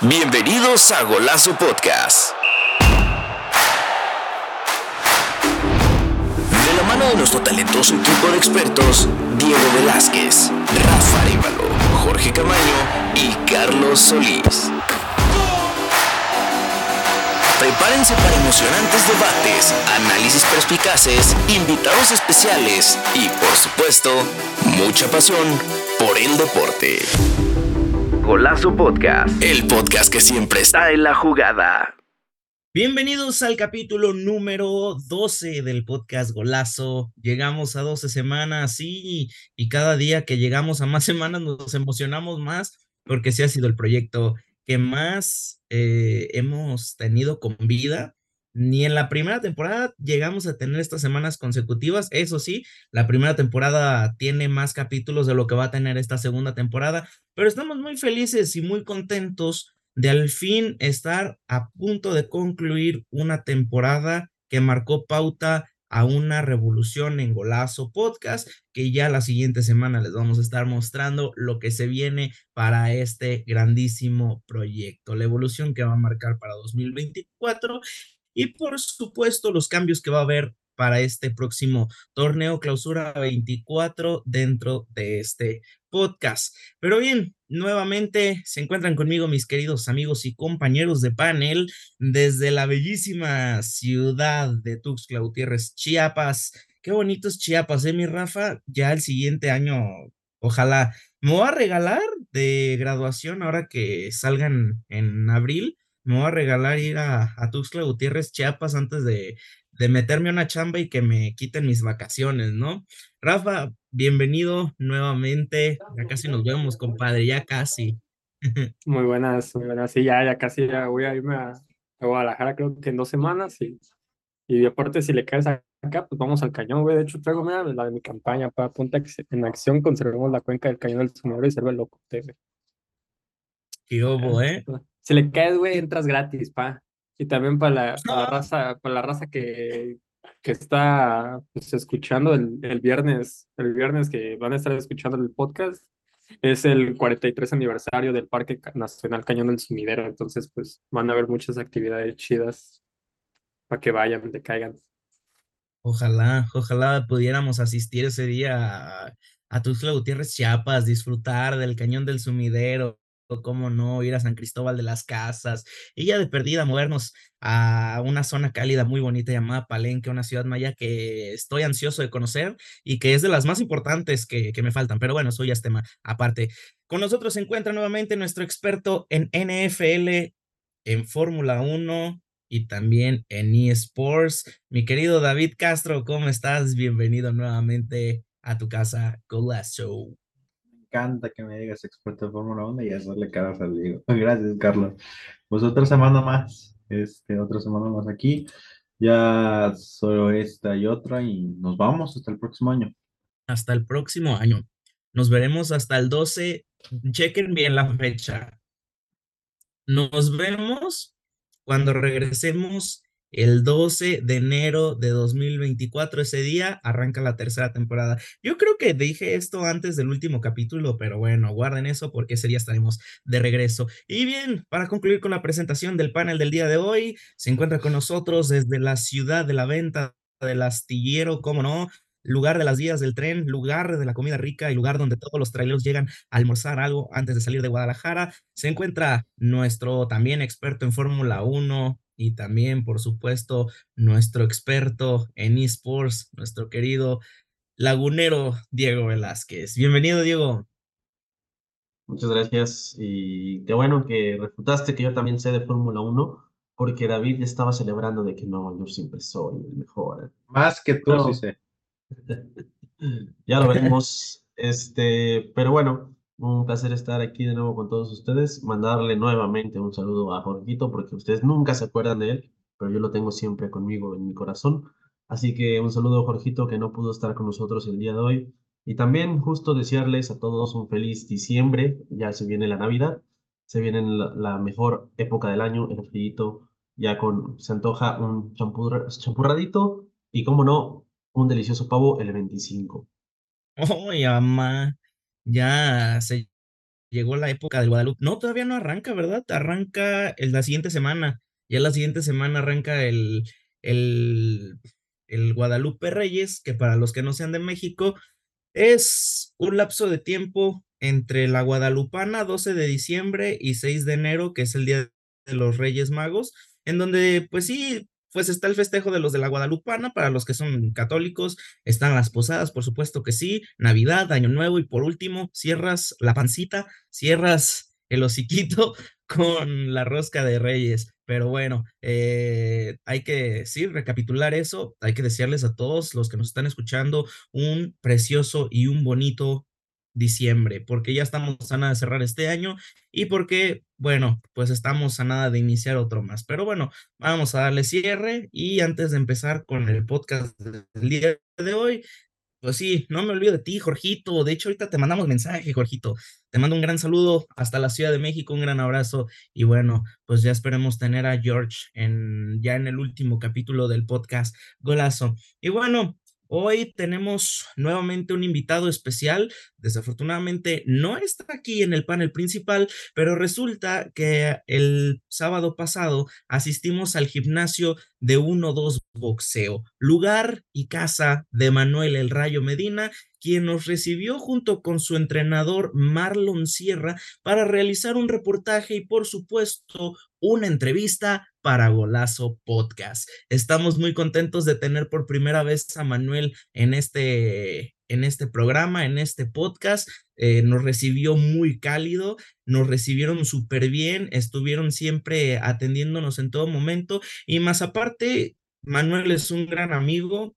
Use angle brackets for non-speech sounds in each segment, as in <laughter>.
Bienvenidos a Golazo Podcast. De la mano de nuestro talentoso equipo de expertos, Diego Velázquez, Rafa Arevalo, Jorge Camaño y Carlos Solís. Prepárense para emocionantes debates, análisis perspicaces, invitados especiales y, por supuesto, mucha pasión por el deporte. Golazo Podcast, el podcast que siempre está en la jugada. Bienvenidos al capítulo número 12 del podcast Golazo. Llegamos a 12 semanas, sí, y cada día que llegamos a más <laughs> semanas nos emocionamos más porque sí ha sido el proyecto que más eh, hemos tenido con vida. Ni en la primera temporada llegamos a tener estas semanas consecutivas. Eso sí, la primera temporada tiene más capítulos de lo que va a tener esta segunda temporada, pero estamos muy felices y muy contentos de al fin estar a punto de concluir una temporada que marcó pauta a una revolución en Golazo Podcast, que ya la siguiente semana les vamos a estar mostrando lo que se viene para este grandísimo proyecto, la evolución que va a marcar para 2024 y por supuesto los cambios que va a haber para este próximo torneo clausura 24 dentro de este podcast. Pero bien, nuevamente se encuentran conmigo mis queridos amigos y compañeros de panel desde la bellísima ciudad de Tuxtla Gutiérrez, Chiapas. Qué bonito es Chiapas, ¿eh, mi Rafa? Ya el siguiente año, ojalá. Me voy a regalar de graduación ahora que salgan en abril. Me voy a regalar ir a, a Tuxtla Gutiérrez, Chiapas, antes de, de meterme a una chamba y que me quiten mis vacaciones, ¿no? Rafa, bienvenido nuevamente. Ya casi nos vemos, compadre, ya casi. <laughs> Muy buenas, muy buenas. Sí, ya, ya casi ya voy a irme a, a Guadalajara, creo que en dos semanas. Y, y aparte, si le caes acá, pues vamos al cañón, güey. De hecho, traigo mira, la de mi campaña para Punta en acción, conservemos la cuenca del cañón del Sumidero y serve el loco. güey. Qué obo, ¿eh? Si le caes, güey, entras gratis, pa. Y también para la, para la raza, para la raza que, que está pues, escuchando el, el viernes, el viernes que van a estar escuchando el podcast, es el 43 aniversario del Parque Nacional Cañón del Sumidero, entonces pues van a haber muchas actividades chidas para que vayan, te caigan. Ojalá, ojalá pudiéramos asistir ese día a, a Tuxtla Gutiérrez, Chiapas, disfrutar del Cañón del Sumidero, cómo no, ir a San Cristóbal de las Casas, y ya de perdida movernos a una zona cálida muy bonita llamada Palenque, una ciudad maya que estoy ansioso de conocer y que es de las más importantes que, que me faltan, pero bueno, eso ya tema aparte. Con nosotros se encuentra nuevamente nuestro experto en NFL, en Fórmula 1 y también en eSports. Mi querido David Castro, ¿cómo estás? Bienvenido nuevamente a tu casa, Golazo encanta que me digas experto de Fórmula 1 y hacerle caras al Diego. <laughs> Gracias, Carlos. Pues otra semana más, este, otra semana más aquí. Ya solo esta y otra y nos vamos hasta el próximo año. Hasta el próximo año. Nos veremos hasta el 12. Chequen bien la fecha. Nos vemos cuando regresemos el 12 de enero de 2024. Ese día arranca la tercera temporada. Yo creo que dije esto antes del último capítulo, pero bueno, guarden eso porque ese día estaremos de regreso. Y bien, para concluir con la presentación del panel del día de hoy, se encuentra con nosotros desde la ciudad de la venta del astillero, cómo no, lugar de las vías del tren, lugar de la comida rica y lugar donde todos los traileros llegan a almorzar algo antes de salir de Guadalajara, se encuentra nuestro también experto en Fórmula 1, y también, por supuesto, nuestro experto en esports, nuestro querido lagunero Diego Velázquez. Bienvenido, Diego. Muchas gracias y qué bueno que refutaste que yo también sé de Fórmula 1, porque David estaba celebrando de que no, yo siempre soy el mejor. Más que tú, Pero- sí sé. <laughs> ya lo veremos. Este, pero bueno, un placer estar aquí de nuevo con todos ustedes. Mandarle nuevamente un saludo a Jorgito, porque ustedes nunca se acuerdan de él, pero yo lo tengo siempre conmigo en mi corazón. Así que un saludo a Jorgito que no pudo estar con nosotros el día de hoy. Y también justo desearles a todos un feliz diciembre. Ya se viene la Navidad, se viene la, la mejor época del año, el frío. Ya con, se antoja un champurra- champurradito y, como no, un delicioso pavo el 25. ¡Ay, ama! Ya se llegó la época del Guadalupe. No, todavía no arranca, ¿verdad? Arranca la siguiente semana. Ya la siguiente semana arranca el, el, el Guadalupe Reyes, que para los que no sean de México, es un lapso de tiempo entre la Guadalupana, 12 de diciembre, y 6 de enero, que es el Día de los Reyes Magos, en donde, pues sí, pues está el festejo de los de la Guadalupana, para los que son católicos, están las posadas, por supuesto que sí, Navidad, Año Nuevo, y por último, cierras la pancita, cierras el hociquito <laughs> con la rosca de Reyes. Pero bueno, eh, hay que, sí, recapitular eso. Hay que desearles a todos los que nos están escuchando un precioso y un bonito diciembre, porque ya estamos a nada de cerrar este año y porque, bueno, pues estamos a nada de iniciar otro más. Pero bueno, vamos a darle cierre y antes de empezar con el podcast del día de hoy, pues sí, no me olvido de ti, Jorgito. De hecho, ahorita te mandamos mensaje, Jorgito. Te mando un gran saludo hasta la Ciudad de México, un gran abrazo. Y bueno, pues ya esperemos tener a George en, ya en el último capítulo del podcast Golazo. Y bueno, Hoy tenemos nuevamente un invitado especial. Desafortunadamente no está aquí en el panel principal, pero resulta que el sábado pasado asistimos al gimnasio de 1-2 Boxeo, lugar y casa de Manuel El Rayo Medina, quien nos recibió junto con su entrenador Marlon Sierra para realizar un reportaje y por supuesto una entrevista para Golazo Podcast. Estamos muy contentos de tener por primera vez a Manuel en este, en este programa, en este podcast. Eh, nos recibió muy cálido, nos recibieron súper bien, estuvieron siempre atendiéndonos en todo momento y más aparte, Manuel es un gran amigo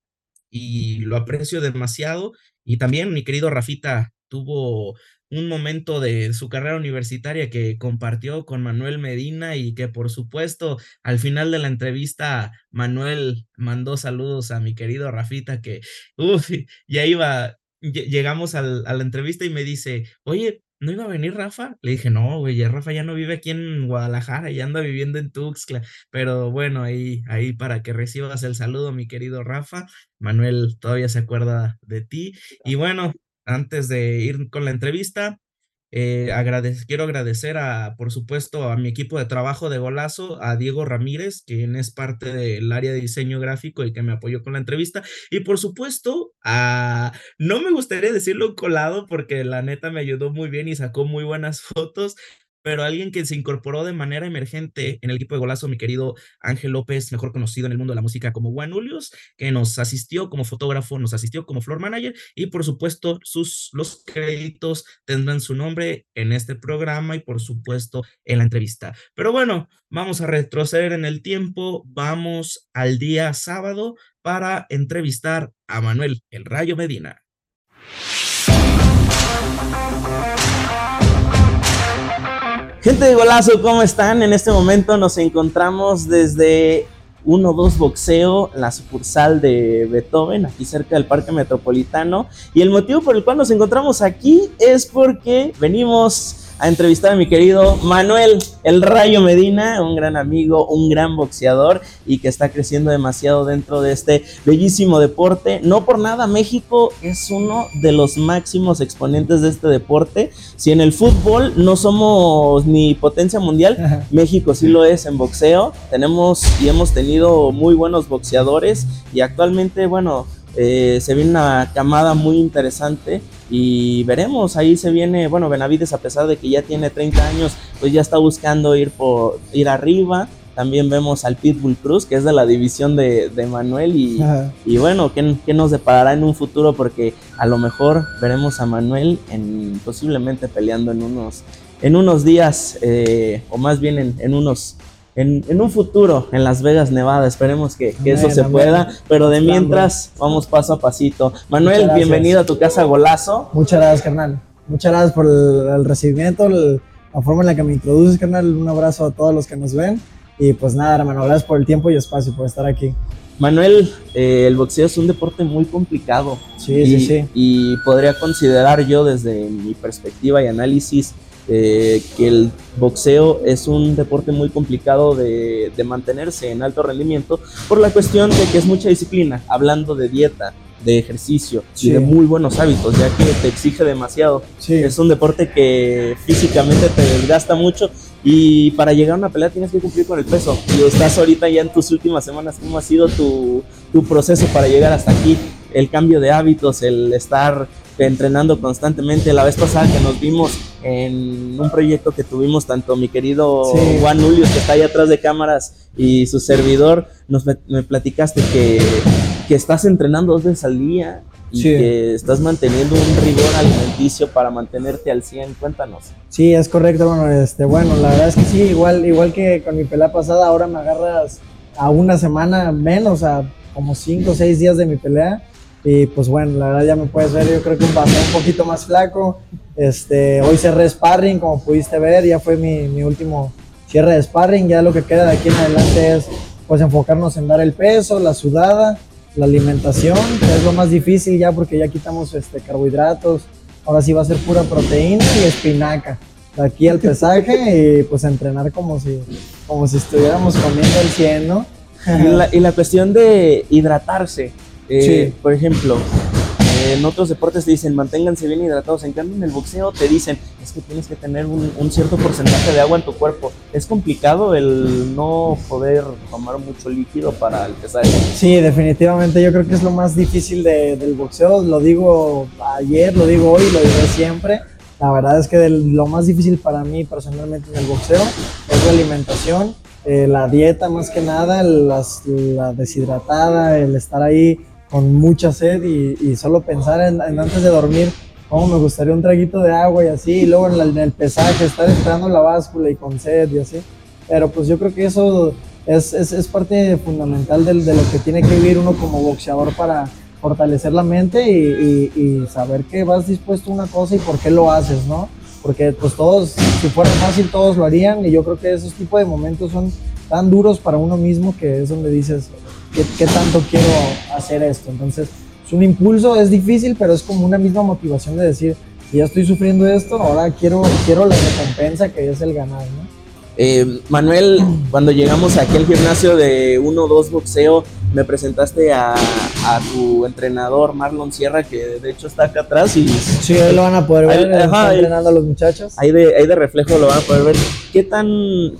y lo aprecio demasiado y también mi querido Rafita tuvo un momento de su carrera universitaria que compartió con Manuel Medina y que por supuesto al final de la entrevista Manuel mandó saludos a mi querido Rafita que, uff, ya iba, llegamos a la entrevista y me dice, oye, ¿no iba a venir Rafa? Le dije, no, güey, Rafa ya no vive aquí en Guadalajara, ya anda viviendo en Tuxtla. Pero bueno, ahí, ahí para que recibas el saludo, mi querido Rafa. Manuel todavía se acuerda de ti. Y bueno, antes de ir con la entrevista, eh, quiero agradecer a, por supuesto, a mi equipo de trabajo de Golazo, a Diego Ramírez, quien es parte del área de diseño gráfico y que me apoyó con la entrevista. Y por supuesto, a, no me gustaría decirlo colado porque la neta me ayudó muy bien y sacó muy buenas fotos, pero alguien que se incorporó de manera emergente en el equipo de golazo, mi querido Ángel López, mejor conocido en el mundo de la música como Juan Julius, que nos asistió como fotógrafo, nos asistió como floor manager y por supuesto sus, los créditos tendrán su nombre en este programa y por supuesto en la entrevista. Pero bueno, vamos a retroceder en el tiempo, vamos al día sábado para entrevistar a Manuel El Rayo Medina. Gente de golazo, ¿cómo están? En este momento nos encontramos desde 1-2 Boxeo, la sucursal de Beethoven, aquí cerca del Parque Metropolitano. Y el motivo por el cual nos encontramos aquí es porque venimos a entrevistar a mi querido Manuel El Rayo Medina, un gran amigo, un gran boxeador y que está creciendo demasiado dentro de este bellísimo deporte. No por nada, México es uno de los máximos exponentes de este deporte. Si en el fútbol no somos ni potencia mundial, México sí lo es en boxeo. Tenemos y hemos tenido muy buenos boxeadores y actualmente, bueno, eh, se viene una camada muy interesante y veremos, ahí se viene, bueno, Benavides a pesar de que ya tiene 30 años, pues ya está buscando ir, por, ir arriba. También vemos al Pitbull Cruz, que es de la división de, de Manuel. Y, y bueno, ¿qué, ¿qué, nos deparará en un futuro? Porque a lo mejor veremos a Manuel en, posiblemente peleando en unos, en unos días, eh, o más bien en, en unos en, un futuro en Las Vegas, Nevada. Esperemos que, eso se pueda, pero de mientras vamos paso a pasito. Manuel, bienvenido a tu casa Golazo. Muchas gracias, carnal. Muchas gracias por el, recibimiento, la forma en la que me introduces, carnal. Un abrazo a todos los que nos ven. Y pues nada, hermano, gracias por el tiempo y espacio, por estar aquí. Manuel, eh, el boxeo es un deporte muy complicado. Sí, sí, sí. Y podría considerar yo desde mi perspectiva y análisis eh, que el boxeo es un deporte muy complicado de, mantenerse en alto rendimiento por la cuestión de que es mucha disciplina, hablando de dieta, de ejercicio Sí. y de muy buenos hábitos, ya que te exige demasiado. Sí, Es un deporte que físicamente te desgasta mucho y para llegar a una pelea tienes que cumplir con el peso. Y estás ahorita ya en tus últimas semanas, ¿cómo ha sido tu, tu proceso para llegar hasta aquí? El cambio de hábitos, el estar entrenando constantemente. La vez pasada que nos vimos en un proyecto que tuvimos, tanto mi querido Sí. Juan Ulius, que está ahí atrás de cámaras, y su servidor, nos me, platicaste que, que estás entrenando dos veces al día y Sí. que estás manteniendo un rigor alimenticio para mantenerte al 100. Cuéntanos. Sí, es correcto, bueno, este, bueno, la verdad es que sí, igual, igual que con mi pelea pasada, ahora me agarras a una semana menos, a como cinco o seis días de mi pelea. Y pues bueno, la verdad ya me puedes ver, yo creo que un bastón un poquito más flaco. Este, hoy cerré sparring, como pudiste ver, ya fue mi, mi último cierre de sparring. Ya lo que queda de aquí en adelante es pues enfocarnos en dar el peso, la sudada, la alimentación, que es lo más difícil ya porque ya quitamos este, carbohidratos. Ahora sí va a ser pura proteína y espinaca. De aquí al pesaje <laughs> y pues entrenar como si, como si estuviéramos comiendo el 100, ¿no? Y la, y la cuestión de hidratarse. Eh, Sí. Por ejemplo, en otros deportes te dicen manténganse bien hidratados. En cambio, en el boxeo te dicen es que tienes que tener un, un cierto porcentaje de agua en tu cuerpo. Es complicado el no poder tomar mucho líquido para el pesaje. Sí, definitivamente yo creo que es lo más difícil de- del boxeo. Lo digo ayer, lo digo hoy, lo diré siempre. La verdad es que del- lo más difícil para mí personalmente en el boxeo es la alimentación, eh, la dieta más que nada, las- la deshidratada, el estar ahí con mucha sed y, solo pensar en, antes de dormir cómo me gustaría un traguito de agua y así, y luego en, el pesaje, estar esperando la báscula y con sed y así. Pero pues yo creo que eso es, es, es parte fundamental de, lo que tiene que vivir uno como boxeador para fortalecer la mente y, y- y saber que vas dispuesto a una cosa y por qué lo haces, ¿no? Porque pues todos, si fuera fácil, todos lo harían y yo creo que esos tipos de momentos son tan duros para uno mismo que es donde dices, ¿qué, tanto quiero hacer esto? Entonces, es un impulso, es difícil, pero es como una misma motivación de decir, si ya estoy sufriendo esto, ahora quiero, quiero la recompensa que es el ganar. Eh, Manuel, cuando llegamos aquí al gimnasio de 1-2 boxeo, me presentaste a, a tu entrenador Marlon Sierra, que de hecho está acá atrás y Sí, hoy lo van a poder ver, Ahí- ajá, ahí- entrenando a los muchachos. ahí de, ahí de reflejo lo van a poder ver. ¿Qué tan,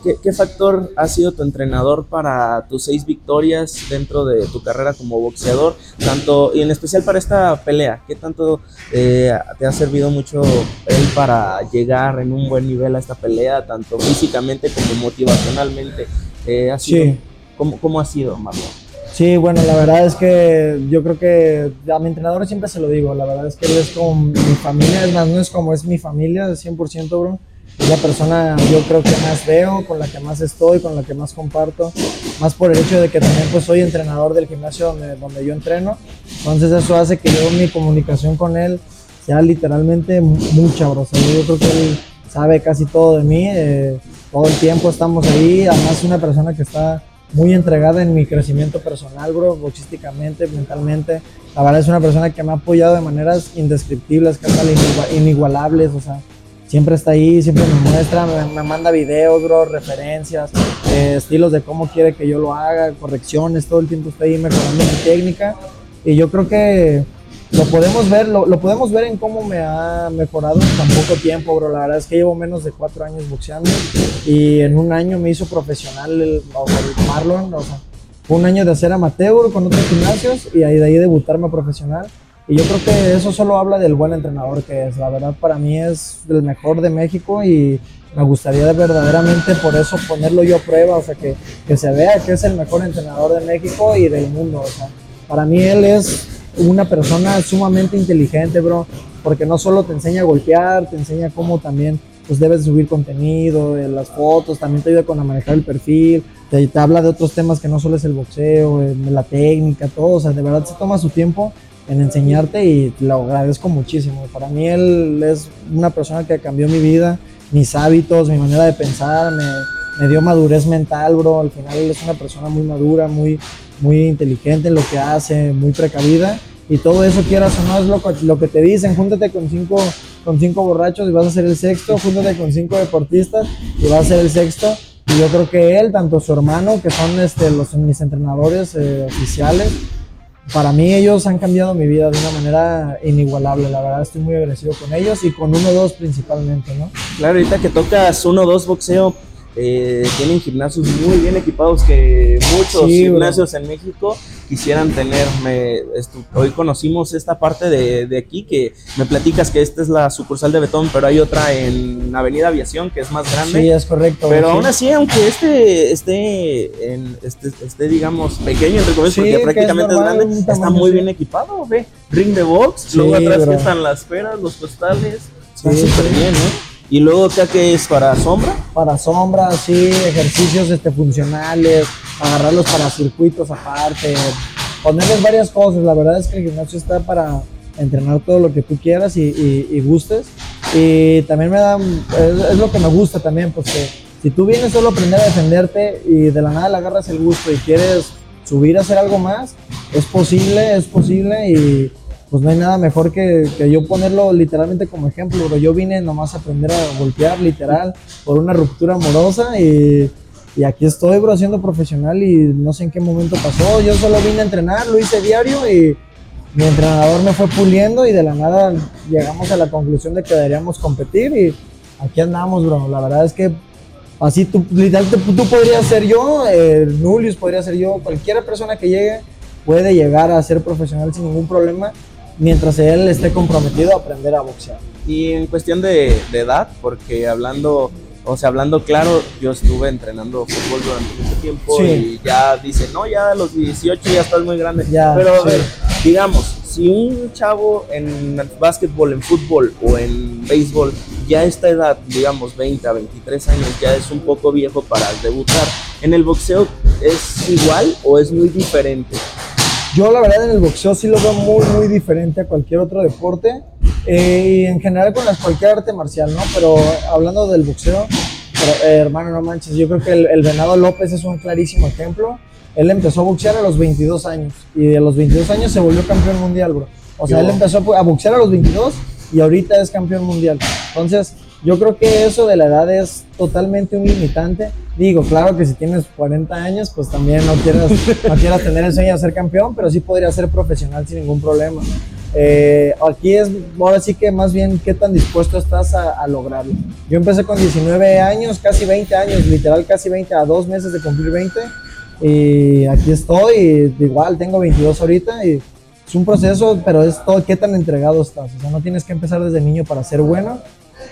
qué, qué factor ha sido tu entrenador para tus seis victorias dentro de tu carrera como boxeador? Tanto, y en especial para esta pelea, ¿qué tanto eh, te ha servido mucho él para llegar en un buen nivel a esta pelea, tanto físicamente como motivacionalmente? Eh, ha sido, Sí. ¿cómo, ¿Cómo ha sido, Marlon? Sí, bueno, la verdad es que yo creo que a mi entrenador siempre se lo digo, la verdad es que él es como mi familia, es más, no es como es mi familia, 100%, bro. Es la persona yo creo que más veo, con la que más estoy, con la que más comparto, más por el hecho de que también pues soy entrenador del gimnasio donde, donde yo entreno, entonces eso hace que yo mi comunicación con él sea literalmente mu- mucha, bro. O sea, yo creo que él sabe casi todo de mí, eh, todo el tiempo estamos ahí, además es una persona que está muy entregada en mi crecimiento personal, bro, boxísticamente, mentalmente. La verdad es una persona que me ha apoyado de maneras indescriptibles, casi inigua- inigualables, o sea, siempre está ahí, siempre me muestra, me, me manda videos, bro, referencias, eh, estilos de cómo quiere que yo lo haga, correcciones, todo el tiempo está ahí mejorando mi técnica. Y yo creo que lo podemos ver, lo, lo podemos ver en cómo me ha mejorado en tan poco tiempo, bro. La verdad es que llevo menos de cuatro años boxeando y en un año me hizo profesional el, el Marlon, o sea, un año de hacer amateur con otros gimnasios y ahí de ahí debutarme profesional. Y yo creo que eso solo habla del buen entrenador que es. La verdad para mí es el mejor de México y me gustaría de verdaderamente por eso ponerlo yo a prueba, o sea, que, que se vea que es el mejor entrenador de México y del mundo. O sea, para mí él es una persona sumamente inteligente, bro, porque no solo te enseña a golpear, te enseña cómo también pues debes subir contenido, eh, las fotos, también te ayuda con a manejar el perfil, te, te habla de otros temas que no solo es el boxeo, eh, la técnica, todo, o sea, de verdad se toma su tiempo en enseñarte y lo agradezco muchísimo. Para mí él es una persona que cambió mi vida, mis hábitos, mi manera de pensar, me, me dio madurez mental, bro. Al final él es una persona muy madura, muy, muy inteligente en lo que hace, muy precavida. Y todo eso, quieras o no, es lo, lo que te dicen. Júntate con cinco, con cinco borrachos y vas a ser el sexto. Júntate con cinco deportistas y vas a ser el sexto. Y yo creo que él, tanto su hermano, que son este, los, mis entrenadores eh, oficiales, para mí ellos han cambiado mi vida de una manera inigualable. La verdad estoy muy agradecido con ellos y con uno o dos principalmente, ¿no? Claro, ahorita que tocas uno o dos boxeo, eh, tienen gimnasios muy bien equipados que muchos Sí, bro. gimnasios en México quisieran tener. Me- hoy conocimos esta parte de, de aquí que me platicas que esta es la sucursal de Betón, pero hay otra en Avenida Aviación que es más grande. Sí, es correcto. Pero sí. aún así, aunque este esté, en, este, esté digamos, pequeño, entre comillas, Sí, porque que es prácticamente es, normal, grande, un está muy bien equipado, ve. Ring de box, Sí, luego atrás bro. que están las peras, los costales. Está súper bien, ¿no? Y luego acá que es para sombra. para sombras, sí, ejercicios este, funcionales, agarrarlos para circuitos aparte, ponerles varias cosas. La verdad es que el gimnasio está para entrenar todo lo que tú quieras y, y- gustes. Y también me da, es, es lo que me gusta también, pues que si tú vienes solo a aprender a defenderte y de la nada le agarras el gusto y quieres subir a hacer algo más, es posible, es posible y pues no hay nada mejor que, yo ponerlo literalmente como ejemplo, pero yo vine nomás a aprender a golpear literal por una ruptura amorosa y, aquí estoy, bro, siendo profesional y no sé en qué momento pasó, yo solo vine a entrenar, lo hice diario y mi entrenador me fue puliendo y de la nada llegamos a la conclusión de que deberíamos competir y aquí andamos, bro, la verdad es que así tú, literalmente tú podrías ser yo, eh, Nulius podría ser yo, cualquier persona que llegue puede llegar a ser profesional sin ningún problema mientras él esté comprometido a aprender a boxear. Y en cuestión de, de edad, porque hablando, o sea, hablando claro, yo estuve entrenando fútbol durante mucho tiempo Sí. y ya dice, no, ya a los 18 ya estás muy grande. Ya, Pero a sí. ver, digamos, si un chavo en básquetbol, en fútbol o en béisbol ya a esta edad, digamos 20 a 23 años, ya es un poco viejo para debutar, ¿en el boxeo es igual o es muy diferente? Yo la verdad en el boxeo sí lo veo muy muy diferente a cualquier otro deporte eh, y en general con las, cualquier arte marcial, ¿no? Pero hablando del boxeo, pero, eh, hermano, no manches, yo creo que el, el Venado López es un clarísimo ejemplo. Él empezó a boxear a los 22 años y a los 22 años se volvió campeón mundial, bro. O sea, Yo- él empezó a boxear a los 22 y ahorita es campeón mundial. Entonces, yo creo que eso de la edad es totalmente un limitante. Digo, claro que si tienes 40 años, pues también no quieras, no quieras tener el sueño de ser campeón, pero sí podría ser profesional sin ningún problema. Eh, aquí es, ahora sí que más bien, qué tan dispuesto estás a, a lograrlo. Yo empecé con 19 años, casi 20 años, literal casi 20, a dos meses de cumplir 20. Y aquí estoy, y igual tengo 22 ahorita y es un proceso, pero es todo qué tan entregado estás. O sea, no tienes que empezar desde niño para ser bueno,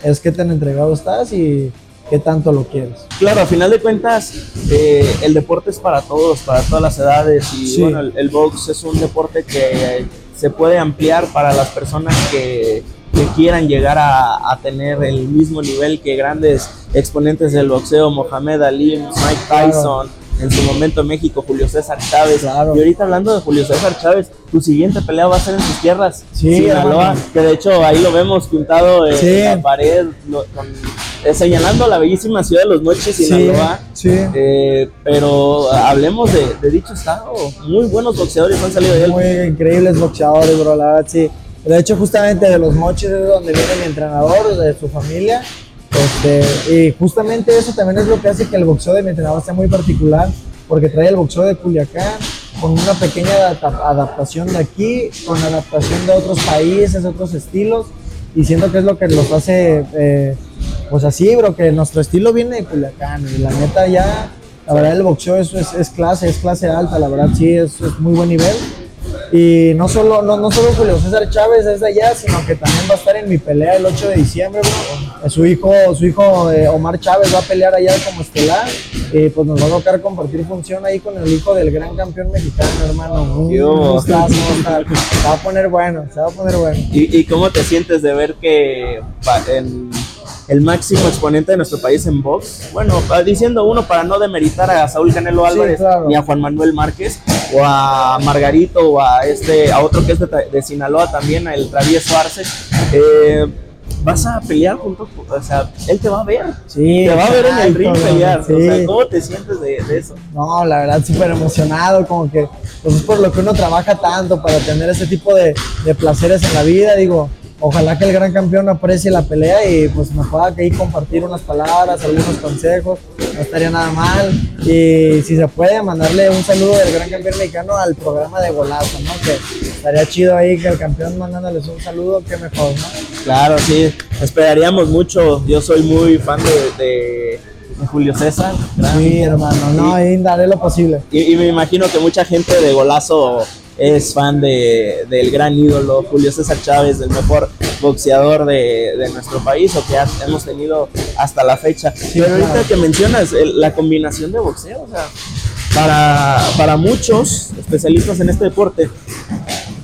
es qué tan entregado estás y qué tanto lo quieres. Claro, a final de cuentas, eh, el deporte es para todos, para todas las edades. Y Sí. bueno, el, el box es un deporte que se puede ampliar para las personas que, que quieran llegar a, a tener el mismo nivel que grandes exponentes del boxeo, Mohamed Ali, Mike Claro. En su momento en México, Julio César Chávez. Claro. Y ahorita hablando de Julio César Chávez, tu siguiente pelea va a ser en sus tierras, Sí, Sinaloa, hermano. que de hecho ahí lo vemos pintado en Sí. la pared, lo- con- eh, señalando la bellísima ciudad de los mochis, Sinaloa. sí. Eh, pero hablemos de, de dicho estado. Muy buenos boxeadores han salido de él. Muy increíbles boxeadores, bro, la verdad, sí. De hecho, justamente de los mochis es donde viene mi entrenador, de su familia. Este, y justamente eso también es lo que hace que el boxeo de mi entrenador sea muy particular, porque trae el boxeo de Culiacán con una pequeña adapta- adaptación de aquí, con adaptación de otros países, otros estilos, y siento que es lo que los hace, eh, pues así, bro, que nuestro estilo viene de Culiacán, y la neta ya, la verdad el boxeo es, es, clase, es clase alta, la verdad sí, es, es muy buen nivel. Y no solo, no, no solo Julio César Chávez es de allá, sino que también va a estar en mi pelea el 8 de diciembre, bro. Su hijo, su hijo eh, Omar Chávez va a pelear allá como estelar. Y pues nos va a tocar compartir función ahí con el hijo del gran campeón mexicano, hermano. A estar. Se va a poner bueno, se va a poner bueno. ¿Y, y cómo te sientes de ver que en el máximo exponente de nuestro país en box? Bueno, diciendo uno para no demeritar a Saúl Canelo Álvarez claro. ni a Juan Manuel Márquez o a Margarito o a este a otro que es de Sinaloa también, el Travieso Arce. eh, vas a pelear junto, o sea, él te va a ver. Sí, Te va a ver en el ring pelear. O sea. ¿cómo te sientes de, de eso? No, la verdad, súper emocionado, como que pues es por lo que uno trabaja tanto para tener ese tipo de, de placeres en la vida. Digo, ojalá que el gran campeón aprecie la pelea y pues me pueda ahí compartir unas palabras, algunos consejos, no estaría nada mal. Y si se puede, mandarle un saludo del gran campeón mexicano al programa de Golazo, ¿no? Que estaría chido ahí que el campeón mandándoles un saludo, qué mejor, ¿no? Claro, sí, esperaríamos mucho. Yo soy muy fan de, de- de Julio César. gran- Sí, hermano, no, ahí daré lo posible. Y, y me imagino que mucha gente de Golazo es fan de, del gran ídolo Julio César Chávez, del mejor boxeador de, de nuestro país o que ha- hemos tenido hasta la fecha. Pero ahorita claro. que mencionas el- la combinación de boxeo, o sea, para, para muchos especialistas en este deporte,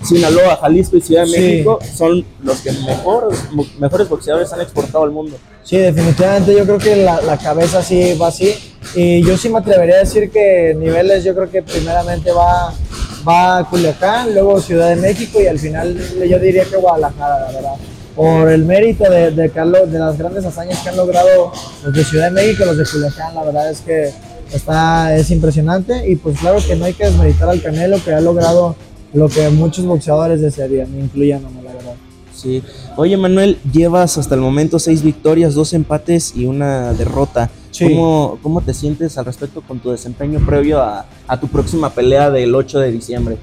Sinaloa, Jalisco y Ciudad de Sí. México son los que mejor, mejores boxeadores han exportado al mundo. Sí, definitivamente yo creo que la, la cabeza sí va así. Y yo sí me atrevería a decir que niveles, yo creo que primeramente va, va Culiacán, luego Ciudad de México y al final yo diría que Guadalajara, la verdad. Por el mérito de, lo- de las grandes hazañas que han logrado los de Ciudad de México los de Culiacán, la verdad es que está, es impresionante. Y pues claro que no hay que desmeritar al Canelo que ha logrado lo que muchos boxeadores desearían, incluyéndome, la verdad. Sí. Oye, Manuel, llevas hasta el momento seis victorias, dos empates y una derrota. Sí. ¿Cómo, cómo te sientes al respecto con tu desempeño previo a, a tu próxima pelea del 8 de diciembre?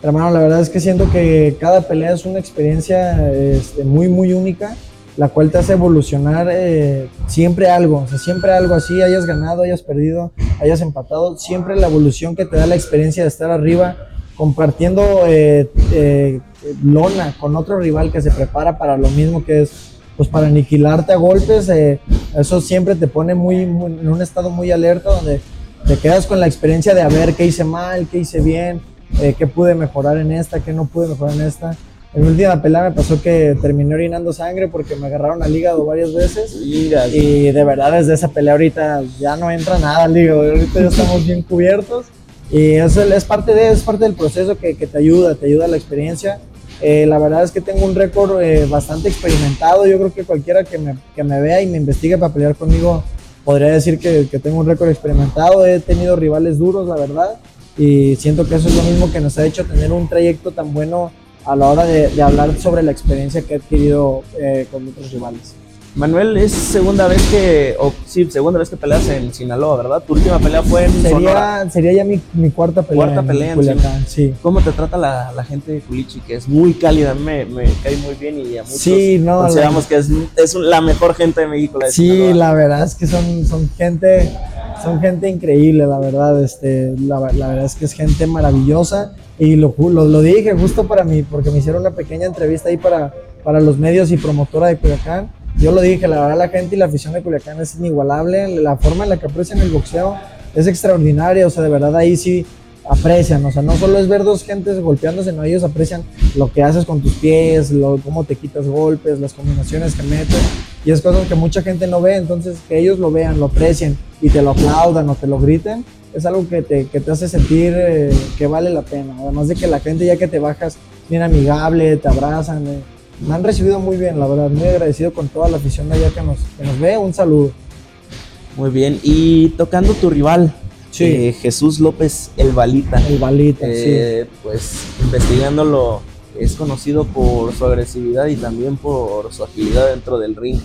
Hermano, la verdad es que siento que cada pelea es una experiencia este, muy, muy única, la cual te hace evolucionar eh, siempre algo, o sea, siempre algo así, hayas ganado, hayas perdido, hayas empatado, siempre la evolución que te da la experiencia de estar arriba, compartiendo eh, eh, lona con otro rival que se prepara para lo mismo que es, pues para aniquilarte a golpes, eh, eso siempre te pone muy, muy- en un estado muy alerta donde te quedas con la experiencia de a ver qué hice mal, qué hice bien, eh, qué pude mejorar en esta, qué no pude mejorar en esta. En mi última pelea me pasó que terminé orinando sangre porque me agarraron al hígado varias veces. Mira, Y de verdad desde esa pelea ahorita ya no entra nada al hígado, ahorita ya estamos bien cubiertos. Y eso es parte, de, es parte del proceso que, que te ayuda, te ayuda la experiencia. Eh, la verdad es que tengo un récord eh, bastante experimentado, yo creo que cualquiera que me, que me vea y me investigue para pelear conmigo podría decir que, que tengo un récord experimentado, he tenido rivales duros, la verdad, y siento que eso es lo mismo que nos ha hecho tener un trayecto tan bueno a la hora de, hablar sobre la experiencia que he adquirido eh, con otros rivales. Manuel, es segunda vez que, o sí, segunda vez que peleas en Sinaloa, ¿verdad? Tu última pelea fue en Sonora. Sería, sería ya mi, mi cuarta pelea. Cuarta en pelea en Culiacán, sí. ¿Cómo te trata la, la gente de Culichi? Que es muy cálida, me, me cae muy bien y a muchos Sí, no, consideramos que es, es la mejor gente de México. la de Sí, Sinaloa. la verdad es que son, son gente, son gente increíble, la verdad. Este, la, la verdad es que es gente maravillosa. Y lo, lo dije justo para mí, porque me hicieron una pequeña entrevista ahí para, para los medios y promotora de Culiacán. Yo lo dije, la verdad la gente y la afición de Culiacán es inigualable. La forma en la que aprecian el boxeo es extraordinaria. O sea, de verdad ahí sí aprecian. O sea, no solo es ver dos gentes golpeándose, no, ellos aprecian lo que haces con tus pies, lo, cómo te quitas golpes, las combinaciones que metes. Y es cosas que mucha gente no ve, entonces que ellos lo vean, lo aprecien y te lo aplaudan o te lo griten, es algo que te, que te hace sentir eh, que vale la pena. Además de que la gente ya que te bajas, bien amigable, te abrazan. eh, me han recibido muy bien, la verdad, muy agradecido con toda la afición de allá que nos, que nos ve. Un saludo. Muy bien. Y tocando tu rival, Sí. eh, Jesús López El Balita. El balita, Eh, Pues investigándolo, es conocido por su agresividad y también por su agilidad dentro del ring.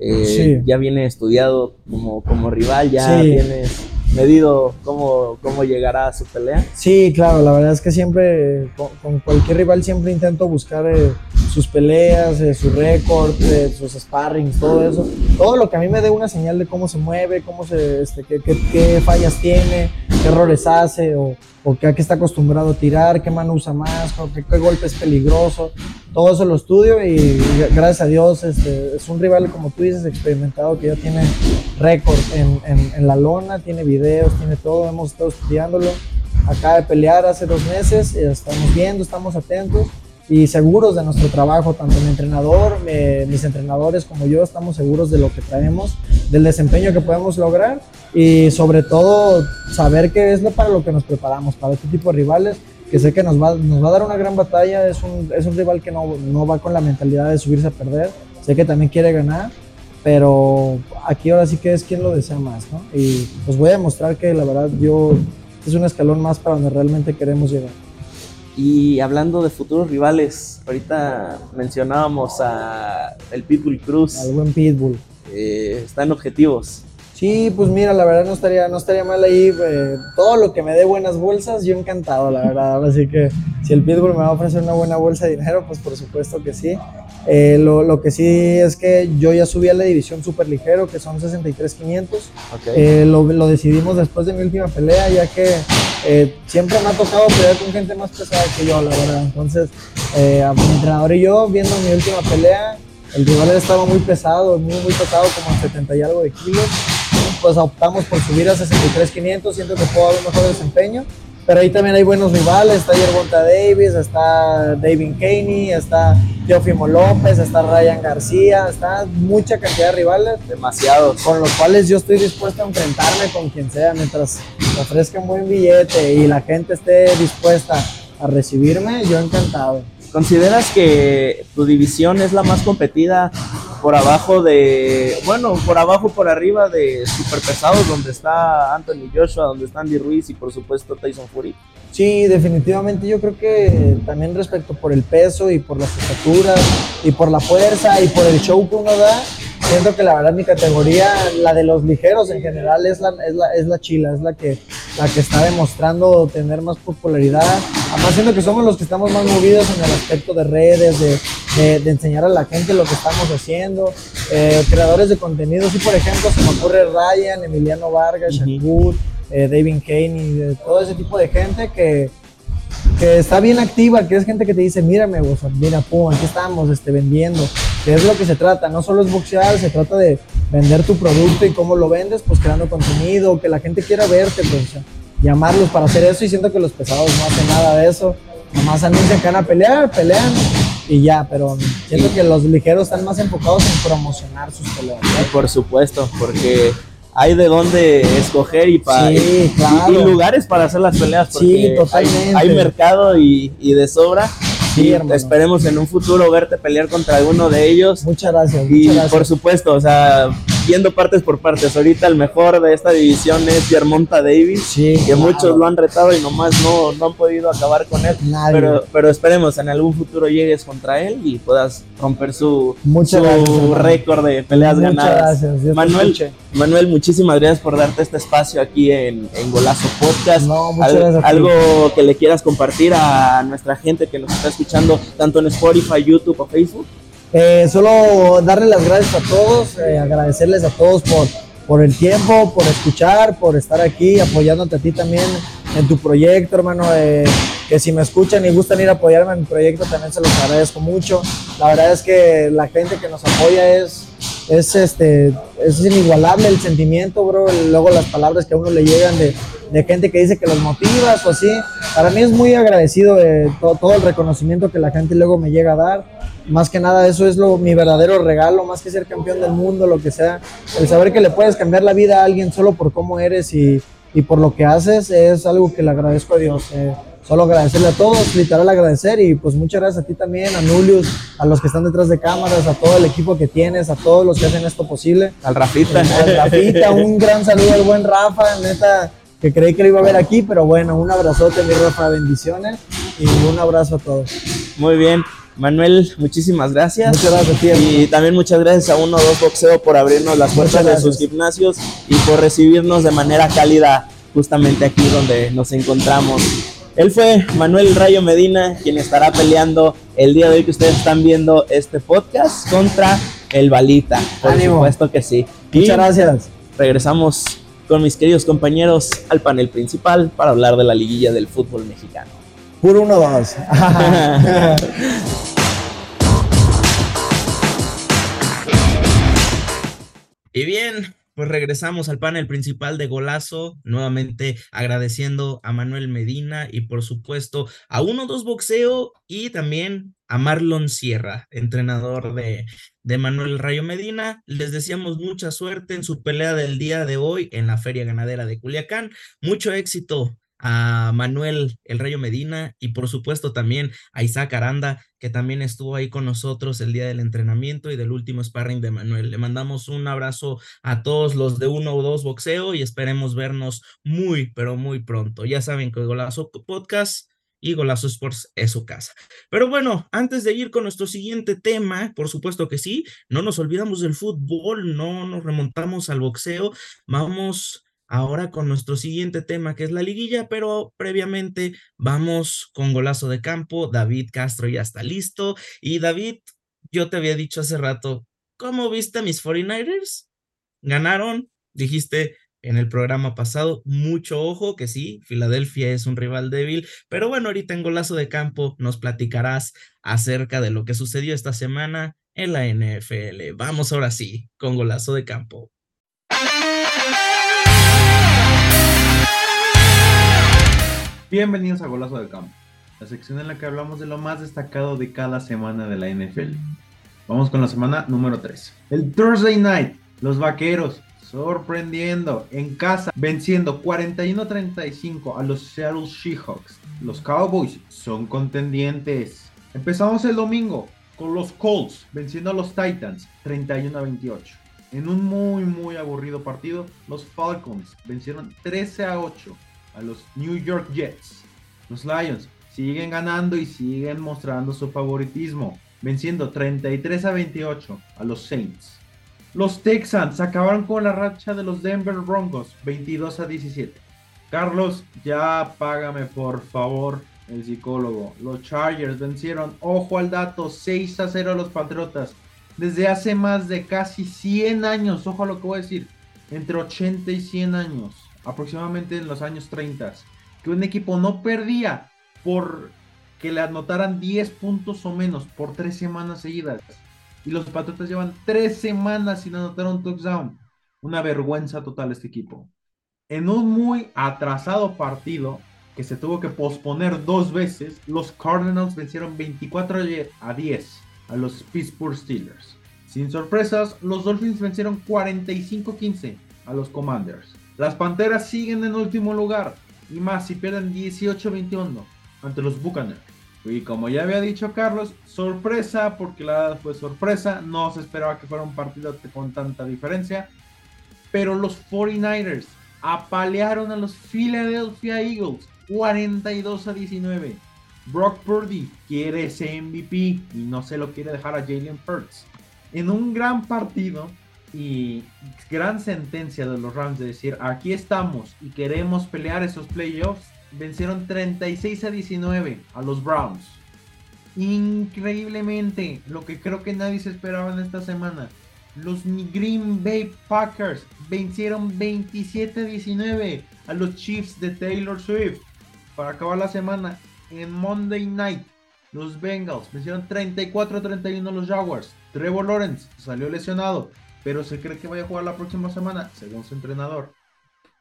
Eh, Sí. Ya viene estudiado como, como rival, ya Sí. tienes medido cómo, cómo llegará a su pelea. Sí, claro, la verdad es que siempre, con, con cualquier rival siempre intento buscar eh, sus peleas, eh, su récord, eh, sus sparrings, todo eso. Todo lo que a mí me dé una señal de cómo se mueve, cómo se, este, qué, qué- qué fallas tiene, qué errores hace, o, o qué, a qué está acostumbrado a tirar, qué mano usa más, qué, qué golpe es peligroso. Todo eso lo estudio y gracias a Dios este, es un rival, como tú dices, experimentado que ya tiene récord en, en- en la lona, tiene videos, tiene todo, hemos estado estudiándolo. Acaba de pelear hace dos meses, estamos viendo, estamos atentos y seguros de nuestro trabajo, tanto mi entrenador, mis entrenadores como yo, estamos seguros de lo que traemos, del desempeño que podemos lograr y sobre todo saber que es lo para lo que nos preparamos, para este tipo de rivales, que sé que nos va, nos va a dar una gran batalla, es un, es un rival que no, no va con la mentalidad de subirse a perder, sé que también quiere ganar, pero aquí ahora sí que es quien lo desea más, ¿no? Y pues voy a demostrar que la verdad yo es un escalón más para donde realmente queremos llegar. Y hablando de futuros rivales, ahorita mencionábamos a el Pitbull Cruz. Al buen Pitbull. Eh, están objetivos. Sí, pues mira, la verdad no estaría, no estaría mal ahí. Eh, todo lo que me dé buenas bolsas, yo encantado, la verdad. Así que si el Pitbull me va a ofrecer una buena bolsa de dinero, pues por supuesto que sí. Eh, lo, lo, que sí es que yo ya subí a la división super ligero, que son 63.500. Okay. Eh, lo, lo, decidimos después de mi última pelea, ya que eh, siempre me ha tocado pelear con gente más pesada que yo, la verdad. Entonces, a mi entrenador y yo, viendo mi última pelea, el rival estaba muy pesado, muy, muy pesado, como 70 y algo de kilos pues optamos por subir a 63.500, siento que puedo dar un mejor desempeño. Pero ahí también hay buenos rivales, está Yerbonta Davis, está David Caney, está Teofimo López, está Ryan García, está mucha cantidad de rivales. Demasiados. Con los cuales yo estoy dispuesto a enfrentarme con quien sea mientras me ofrezca un buen billete y la gente esté dispuesta a recibirme, yo encantado. ¿Consideras que tu división es la más competida por abajo de, bueno, por abajo, por arriba de super pesados, donde está Anthony Joshua, donde está Andy Ruiz y por supuesto Tyson Fury? Sí, definitivamente yo creo que también respecto por el peso y por las estaturas y por la fuerza y por el show que uno da, siento que la verdad mi categoría, la de los ligeros en general, es la, es la, es la chila, es la que, la que está demostrando tener más popularidad. Además, siento que somos los que estamos más movidos en el aspecto de redes, de, de, de enseñar a la gente lo que estamos haciendo. Eh, creadores de contenido, sí, por ejemplo, se me ocurre Ryan, Emiliano Vargas, Shakur, eh, David Kane y todo ese tipo de gente que, que está bien activa, que es gente que te dice, mírame, sea, mira, pum, aquí estamos este, vendiendo, que es lo que se trata, no solo es boxear, se trata de vender tu producto y cómo lo vendes, pues creando contenido, que la gente quiera verte, pues, o sea, llamarlos para hacer eso y siento que los pesados no hacen nada de eso, nomás anuncian que van a pelear, pelean y ya, pero siento que los ligeros están más enfocados en promocionar sus peleas. Por supuesto, porque hay de dónde escoger y, para, Sí, claro. y, y lugares para hacer las peleas. Porque Sí, totalmente. Hay, hay mercado y, y de sobra. Sí, y hermano. esperemos en un futuro verte pelear contra alguno de ellos. Muchas gracias, Y muchas gracias. por supuesto, o sea, viendo partes por partes. Ahorita el mejor de esta división es Yermonta Davis, Sí, que claro. muchos lo han retado y nomás no, no han podido acabar con él. Nadie. Pero, pero esperemos en algún futuro llegues contra él y puedas romper su, Muchas su récord de peleas Muchas ganadas. gracias, Manuel. Manuel, muchísimas gracias por darte este espacio aquí en, en Golazo Podcast. No, muchas Al- algo que le quieras compartir a nuestra gente que nos está escuchando tanto en Spotify, YouTube o Facebook. Eh, solo darle las gracias a todos, eh, agradecerles a todos por, por el tiempo, por escuchar, por estar aquí, apoyándote a ti también en tu proyecto, hermano. eh, que si me escuchan y gustan ir a apoyarme en mi proyecto, también se los agradezco mucho. La verdad es que la gente que nos apoya es, es, este, es inigualable el sentimiento, bro. Luego las palabras que a uno le llegan de, de gente que dice que los motivas o así. Para mí es muy agradecido de to- todo el reconocimiento que la gente luego me llega a dar. Más que nada eso es lo, mi verdadero regalo, más que ser campeón del mundo, lo que sea. El saber que le puedes cambiar la vida a alguien solo por cómo eres y, y por lo que haces es algo que le agradezco a Dios. Eh, solo agradecerle a todos, literal agradecer y pues muchas gracias a ti también, a Nulius, a los que están detrás de cámaras, a todo el equipo que tienes, a todos los que hacen esto posible. Al Rafita. Al Rafita, un gran saludo al buen Rafa, neta, que creí que lo iba a ver aquí, pero bueno, un abrazote, mi Rafa, bendiciones y un abrazo a todos. Muy bien. Manuel, muchísimas gracias. Muchas gracias hermano. Y también muchas gracias a Uno Dos Boxeo por abrirnos las puertas de sus gimnasios y por recibirnos de manera cálida justamente aquí donde nos encontramos. Él fue Manuel Rayo Medina, quien estará peleando el día de hoy que ustedes están viendo este podcast contra el Balita. Por Ánimo. supuesto que sí. Y Muchas gracias. regresamos con mis queridos compañeros al panel principal para hablar de la liguilla del fútbol mexicano. Puro uno, dos. <laughs> Y bien, pues regresamos al panel principal de Golazo, nuevamente agradeciendo a Manuel Medina y por supuesto a Uno Dos Boxeo y también a Marlon Sierra, entrenador de, de Manuel Rayo Medina. Les deseamos mucha suerte en su pelea del día de hoy en la Feria Ganadera de Culiacán. Mucho éxito a Manuel El Rayo Medina y por supuesto también a Isaac Aranda, que también estuvo ahí con nosotros el día del entrenamiento y del último sparring de Manuel. Le mandamos un abrazo a todos los de uno o dos boxeo y esperemos vernos muy, pero muy pronto. Ya saben que Golazo Podcast y Golazo Sports es su casa. Pero bueno, antes de ir con nuestro siguiente tema, por supuesto que sí, no nos olvidamos del fútbol, no nos remontamos al boxeo, vamos ahora con nuestro siguiente tema que es la liguilla, pero previamente vamos con golazo de campo, David Castro ya está listo y David, yo te había dicho hace rato, ¿cómo viste a mis 49ers? Ganaron, dijiste, en el programa pasado. Mucho ojo que sí, Filadelfia es un rival débil, pero bueno, ahorita en Golazo de Campo nos platicarás acerca de lo que sucedió esta semana en la NFL. Vamos ahora sí con Golazo de Campo. Bienvenidos a Golazo de Campo, la sección en la que hablamos de lo más destacado de cada semana de la NFL. Vamos con la semana número 3. El Thursday Night, los Vaqueros sorprendiendo en casa, venciendo 41-35 a los Seattle Seahawks. Los Cowboys son contendientes. Empezamos el domingo con los Colts venciendo a los Titans 31-28. En un muy muy aburrido partido, los Falcons vencieron 13 a 8 a los New York Jets. Los Lions siguen ganando y siguen mostrando su favoritismo, venciendo 33 a 28 a los Saints. Los Texans acabaron con la racha de los Denver Broncos 22 a 17. Carlos, ya págame por favor el psicólogo. Los Chargers vencieron, ojo al dato, 6 a 0 a los Patriotas. Desde hace más de casi 100 años, ojo a lo que voy a decir, entre 80 y 100 años, aproximadamente en los años 30, que un equipo no perdía por que le anotaran 10 puntos o menos por 3 semanas seguidas y los Patriotas llevan tres semanas sin anotar un touchdown. Una vergüenza total este equipo. En un muy atrasado partido que se tuvo que posponer dos veces, los Cardinals vencieron 24 a 10 a los Pittsburgh Steelers. Sin sorpresas, los Dolphins vencieron 45-15 a los Commanders. Las Panteras siguen en último lugar y más si pierden 18-21 ante los Buccaneers. Y como ya había dicho Carlos, sorpresa, porque la verdad fue sorpresa, no se esperaba que fuera un partido con tanta diferencia, pero los 49ers apalearon a los Philadelphia Eagles 42 a 19. Brock Purdy quiere ese MVP y no se lo quiere dejar a Jalen Hurts. En un gran partido y gran sentencia de los Rams de decir, aquí estamos y queremos pelear esos playoffs, vencieron 36 a 19 a los Browns. Increíblemente, lo que creo que nadie se esperaba en esta semana. Los Green Bay Packers vencieron 27 a 19 a los Chiefs de Taylor Swift. Para acabar la semana, en Monday Night, los Bengals vencieron 34 a 31 a los Jaguars. Trevor Lawrence salió lesionado, pero se cree que vaya a jugar la próxima semana, según su entrenador.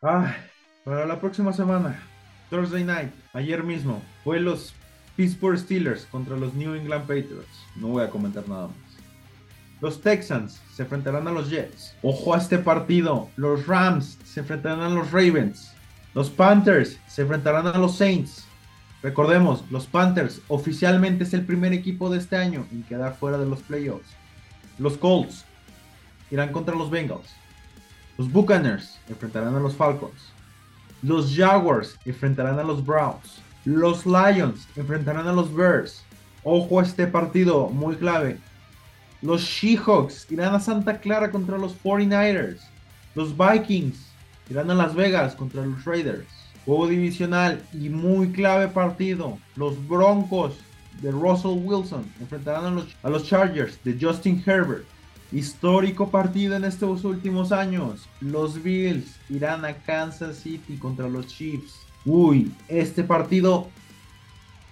Ah, para la próxima semana, Thursday night, ayer mismo, fue los Pittsburgh Steelers contra los New England Patriots. No voy a comentar nada más. Los Texans se enfrentarán a los Jets. Ojo a este partido. Los Rams se enfrentarán a los Ravens. Los Panthers se enfrentarán a los Saints. Recordemos, los Panthers oficialmente es el primer equipo de este año en quedar fuera de los playoffs. Los Colts irán contra los Bengals. Los Buccaneers enfrentarán a los Falcons. Los Jaguars enfrentarán a los Browns. Los Lions enfrentarán a los Bears. Ojo a este partido, muy clave. Los Seahawks irán a Santa Clara contra los 49ers. Los Vikings irán a Las Vegas contra los Raiders. Juego divisional y muy clave partido. Los Broncos de Russell Wilson enfrentarán a los, a los Chargers de Justin Herbert. Histórico partido en estos últimos años. Los Bills irán a Kansas City contra los Chiefs. Uy, este partido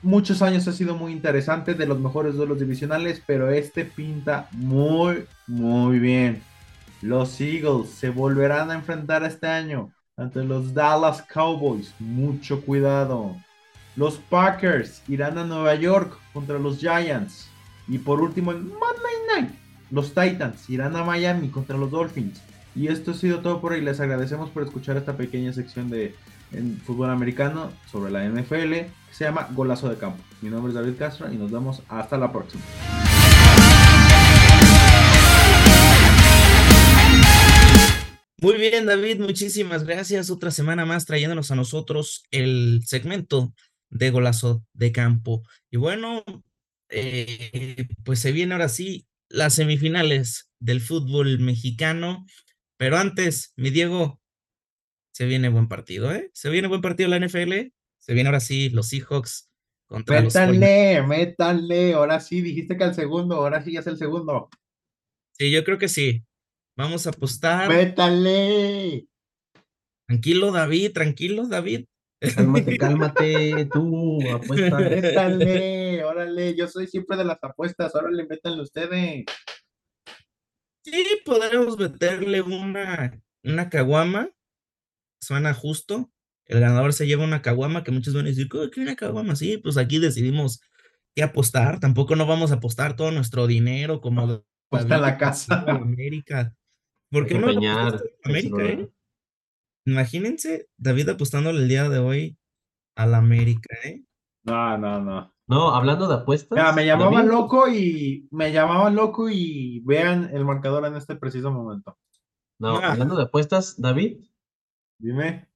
muchos años ha sido muy interesante, de los mejores duelos divisionales, pero este pinta muy, muy bien. Los Eagles se volverán a enfrentar este año ante los Dallas Cowboys. Mucho cuidado. Los Packers irán a Nueva York contra los Giants. Y por último, en Monday Night, los Titans irán a Miami contra los Dolphins. Y esto ha sido todo por hoy. Les agradecemos por escuchar esta pequeña sección de fútbol americano sobre la NFL que se llama Golazo de Campo. Mi nombre es David Castro y nos vemos hasta la próxima. Muy bien, David, muchísimas gracias. Otra semana más trayéndonos a nosotros el segmento de golazo de campo. Y bueno, eh, pues se viene ahora sí las semifinales del fútbol mexicano. Pero antes, mi Diego, se viene buen partido, ¿eh? Se viene buen partido la NFL. Se viene ahora sí los Seahawks contra los Métanle, métanle. Ahora sí, dijiste que el segundo, ahora sí ya es el segundo. Sí, yo creo que sí. Vamos a apostar. Métanle. Tranquilo, David, tranquilo, David. Cálmate, <laughs> cálmate, tú, apuesta. Métanle, órale, yo soy siempre de las apuestas, órale, métanle ustedes. Sí, podremos meterle una, una caguama. Suena justo. El ganador se lleva una caguama que muchos van a decir, ¿qué una caguama? Sí, pues aquí decidimos qué apostar. Tampoco no vamos a apostar todo nuestro dinero como Apuesta la casa. <laughs> América. ¿Por qué no América, eh? Imagínense David apostándole el día de hoy a la América, ¿eh? No, no, no. No, hablando de apuestas. Mira, me llamaban loco y me llamaban loco y vean el marcador en este preciso momento. No, Ah. hablando de apuestas, David, Dime.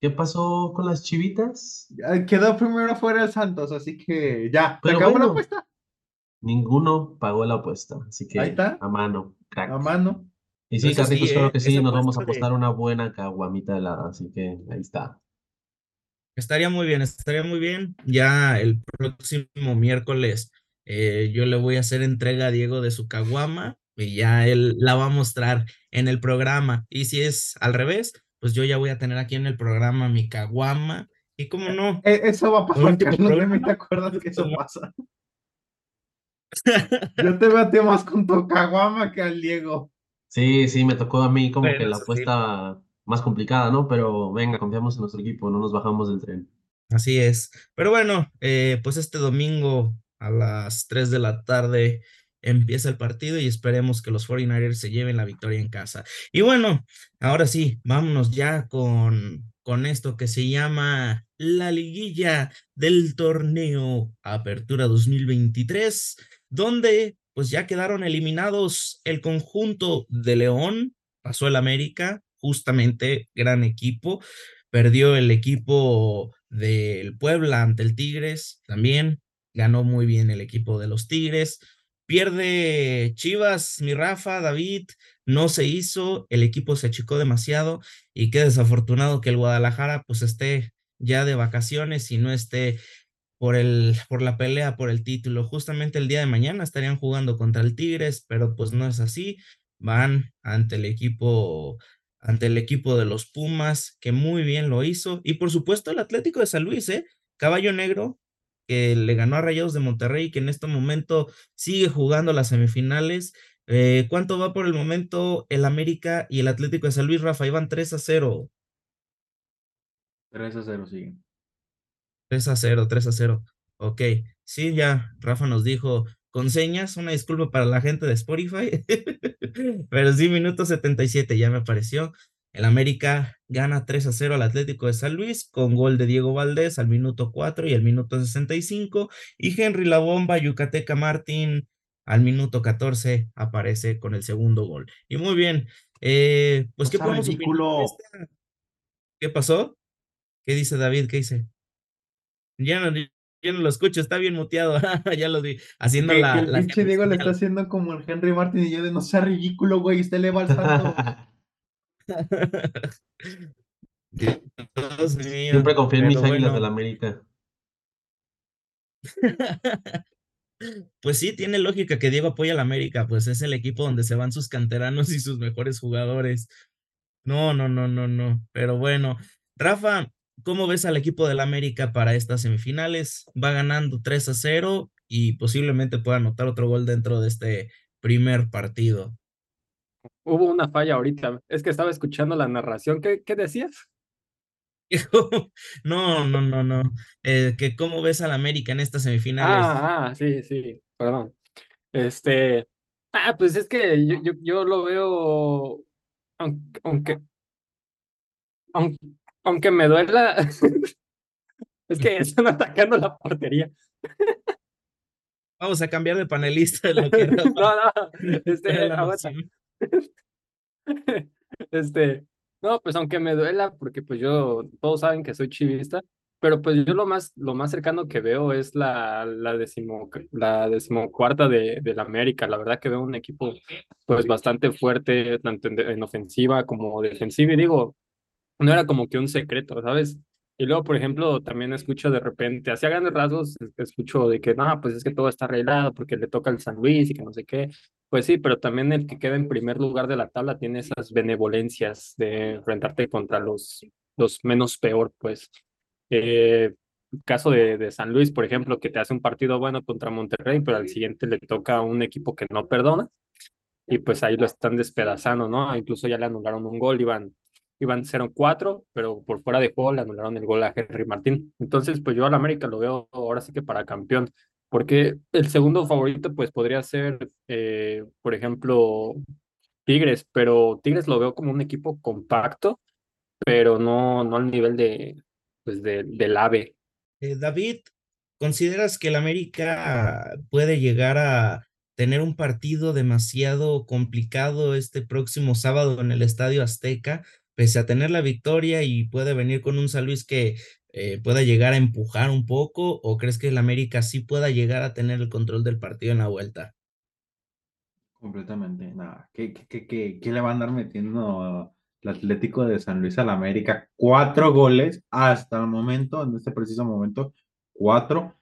¿qué pasó con las chivitas? Ya Quedó primero fuera el Santos, así que ya. ¿Se Pero acabó la bueno. apuesta? Ninguno pagó la apuesta, así que Ahí está. a mano, crack. A mano. Y sí, Eso sí, Carlitos, claro ¿eh? que sí, nos vamos a de- apostar una buena caguamita helada, así que ahí está. Estaría muy bien, estaría muy bien. Ya el próximo miércoles eh, yo le voy a hacer entrega a Diego de su caguama y ya él la va a mostrar en el programa. Y si es al revés, pues yo ya voy a tener aquí en el programa mi caguama. Y cómo no, E- Eso va a pasar, Carlos. programa. ¿de mí te acuerdas que eso <laughs> pasa? Yo te veo a ti más con tu caguama que al Diego. Sí, sí, me tocó a mí como que la apuesta más complicada, ¿no? Pero venga, confiamos en nuestro equipo, no nos bajamos del tren. Así es. Pero bueno, eh, pues este domingo a las 3 de la tarde empieza el partido y esperemos que los 49ers se lleven la victoria en casa. Y bueno, ahora sí, vámonos ya con, con esto que se llama la liguilla del torneo Apertura 2023, donde pues ya quedaron eliminados el conjunto de León, pasó el América, justamente gran equipo, perdió el equipo del Puebla ante el Tigres también, ganó muy bien el equipo de los Tigres, pierde Chivas, mi Rafa, David, no se hizo, el equipo se achicó demasiado y qué desafortunado que el Guadalajara pues esté ya de vacaciones y no esté por el por la pelea por el título. Justamente el día de mañana estarían jugando contra el Tigres, pero pues no es así. Van ante el equipo ante el equipo de los Pumas, que muy bien lo hizo. Y por supuesto el Atlético de San Luis, ¿eh? Caballo Negro, que le ganó a Rayados de Monterrey, que en este momento sigue jugando las semifinales. Eh, ¿Cuánto va por el momento el América y el Atlético de San Luis, Rafa? Iban 3 a 0. 3 a 0 sigue. 3 a 0, 3 a 0. Ok, sí, ya Rafa nos dijo con señas, una disculpa para la gente de Spotify, <laughs> pero sí, minuto 77 ya me apareció. El América gana 3 a 0 al Atlético de San Luis con gol de Diego Valdés al minuto 4 y al minuto 65 y Henry La Bomba, Yucateca Martín al minuto 14 aparece con el segundo gol. Y muy bien, eh, pues ¿qué podemos? ¿Qué pasó? ¿Qué dice David? ¿Qué dice? Ya no, yo no lo escucho, está bien muteado. <laughs> ya lo vi haciendo Que, la. que el la pinche Diego le está haciendo como el Henry Martin y yo de no sea ridículo, güey, usted le va. Dios <laughs> mío, Siempre confío en mis águilas bueno, del América. <laughs> Pues sí, tiene lógica que Diego apoya al América, pues es el equipo donde se van sus canteranos y sus mejores jugadores. No, no, no, no, no. Pero bueno, Rafa, ¿cómo ves al equipo del América para estas semifinales? Va ganando 3 a 0 y posiblemente pueda anotar otro gol dentro de este primer partido. Hubo una falla ahorita. Es que estaba escuchando la narración. ¿Qué, qué decías? <laughs> No, no, no, no. Eh, que cómo ves al América en estas semifinales. Ah, ah, sí, sí, perdón. Este, ah, pues es que yo, yo, yo lo veo, aunque, aunque, aunque, aunque me duela, <laughs> es que están atacando la portería. Vamos a cambiar de panelista. lo que <laughs> No, no, <laughs> este. Este, no, pues aunque me duela, porque pues yo, todos saben que soy chivista, pero pues yo lo más, lo más cercano que veo es la, la, decimo, la decimocuarta de, de la América. La verdad que veo un equipo pues bastante fuerte, tanto en, en ofensiva como defensiva. Y digo, no era como que un secreto, ¿sabes? Y luego, por ejemplo, también escucho de repente, hacia grandes rasgos, escucho de que no, pues es que todo está arreglado porque le toca al San Luis y que no sé qué. Pues sí, pero también el que queda en primer lugar de la tabla tiene esas benevolencias de enfrentarte contra los, los menos peor, pues. Eh, caso de, de San Luis, por ejemplo, que te hace un partido bueno contra Monterrey, pero al siguiente le toca a un equipo que no perdona y pues ahí lo están despedazando, ¿no? Incluso ya le anularon un gol, iban iban 0-4, pero por fuera de juego le anularon el gol a Henry Martín. Entonces, pues yo al América lo veo ahora sí que para campeón, porque el segundo favorito pues podría ser, eh, por ejemplo, Tigres, pero Tigres lo veo como un equipo compacto, pero no, no al nivel de, pues de, del AVE. Eh, David, ¿consideras que el América puede llegar a tener un partido demasiado complicado este próximo sábado en el Estadio Azteca? Pese a tener la victoria y puede venir con un San Luis que eh, pueda llegar a empujar un poco o crees que el América sí pueda llegar a tener el control del partido en la vuelta? Completamente, nada. ¿Qué, qué, qué, qué le va a andar metiendo el Atlético de San Luis al América? Cuatro goles hasta el momento, en este preciso momento, cuatro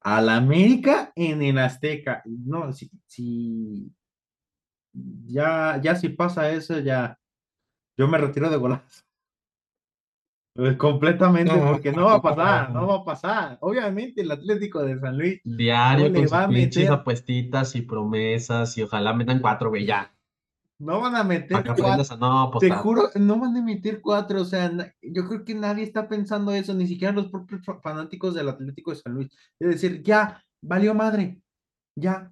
al América en el Azteca. No, si, si ya, ya si pasa eso, ya yo me retiro de golazo. Pues, completamente, porque no va a pasar, no va a pasar. Obviamente el Atlético de San Luis Diario no con sus pinches apuestitas y promesas y ojalá metan cuatro, güey, ya. No van a meter cuatro. No Te juro, no van a meter cuatro. O sea, yo creo que nadie está pensando eso, ni siquiera los propios fanáticos del Atlético de San Luis. Es decir, ya, valió madre. Ya.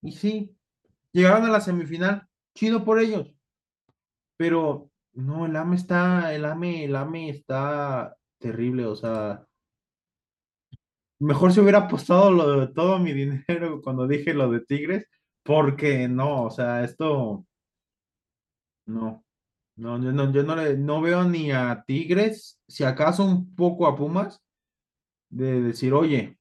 Y sí, llegaron a la semifinal. Chido por ellos. Pero no, el AME está, el AME, el AME está terrible, o sea, mejor si hubiera apostado lo de todo mi dinero cuando dije lo de Tigres, porque no, o sea, esto, no, no, yo no, yo no, le, no veo ni a Tigres, si acaso un poco a Pumas, de decir, oye,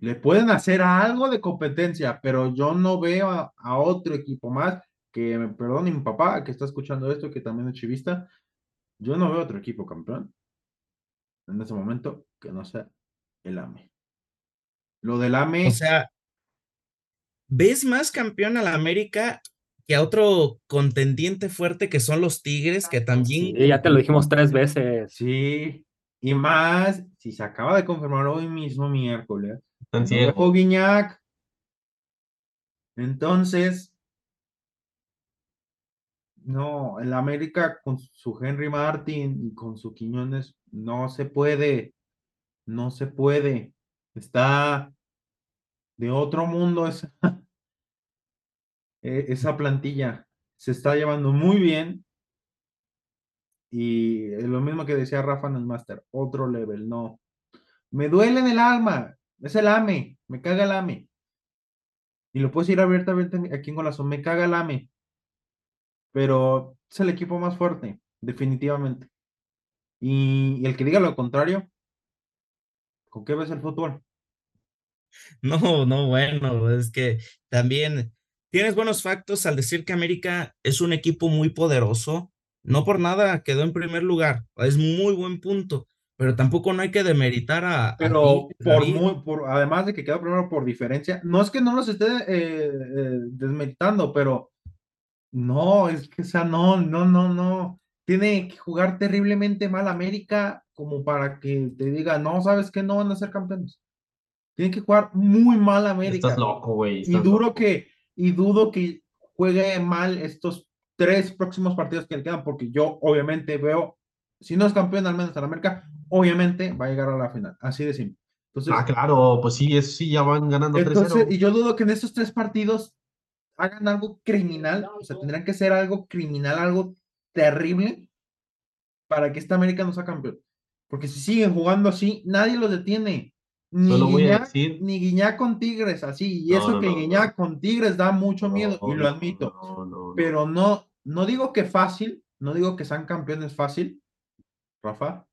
le pueden hacer algo de competencia, pero yo no veo a otro equipo más que me perdone mi papá que está escuchando esto, que también es chivista, yo no veo otro equipo campeón en ese momento que no sea el AME. Lo del AME. O sea, ¿ves más campeón a la América que a otro contendiente fuerte que son los Tigres, que también. Sí, ya te lo dijimos tres veces. Sí, y más, si se acaba de confirmar hoy mismo, miércoles, Guiñac. Entonces, no, el América con su Henry Martin y con su Quiñones no se puede, no se puede. Está de otro mundo esa, <laughs> e, esa plantilla. Se está llevando muy bien. Y lo mismo que decía Rafa en el Master, otro level, no. Me duele en el alma, es el AME, me caga el AME. Y lo puedes ir abiertamente aquí en Golazo, me caga el AME pero es el equipo más fuerte, definitivamente. Y, el que diga lo contrario, ¿con qué ves el fútbol? No, no, bueno, es que también tienes buenos factos al decir que América es un equipo muy poderoso. No por nada quedó en primer lugar, es muy buen punto, pero tampoco no hay que demeritar a. Pero por muy, por, además de que quedó primero por diferencia, no es que no los esté eh, eh, desmeritando, pero no, es que, o sea, no, no, no, no. Tiene que jugar terriblemente mal América como para que te diga, no, sabes que no van a ser campeones. Tiene que jugar muy mal América. Estás loco, güey. Y duro que, y dudo que juegue mal estos tres próximos partidos que le quedan, porque yo obviamente veo, si no es campeón al menos en América, obviamente va a llegar a la final. Así de simple. Entonces, ah, claro, pues sí, es, sí, ya van ganando entonces, Y yo dudo que en estos tres partidos hagan algo criminal, o sea, tendrían que ser algo criminal, algo terrible para que esta América no sea campeón. Porque si siguen jugando así, nadie los detiene. Ni Guiñac, ni Guiñac con Tigres, así. Y eso que Guiñac con Tigres da mucho miedo, y lo admito. Pero no, no digo que fácil, no digo que sean campeones fácil, Rafa.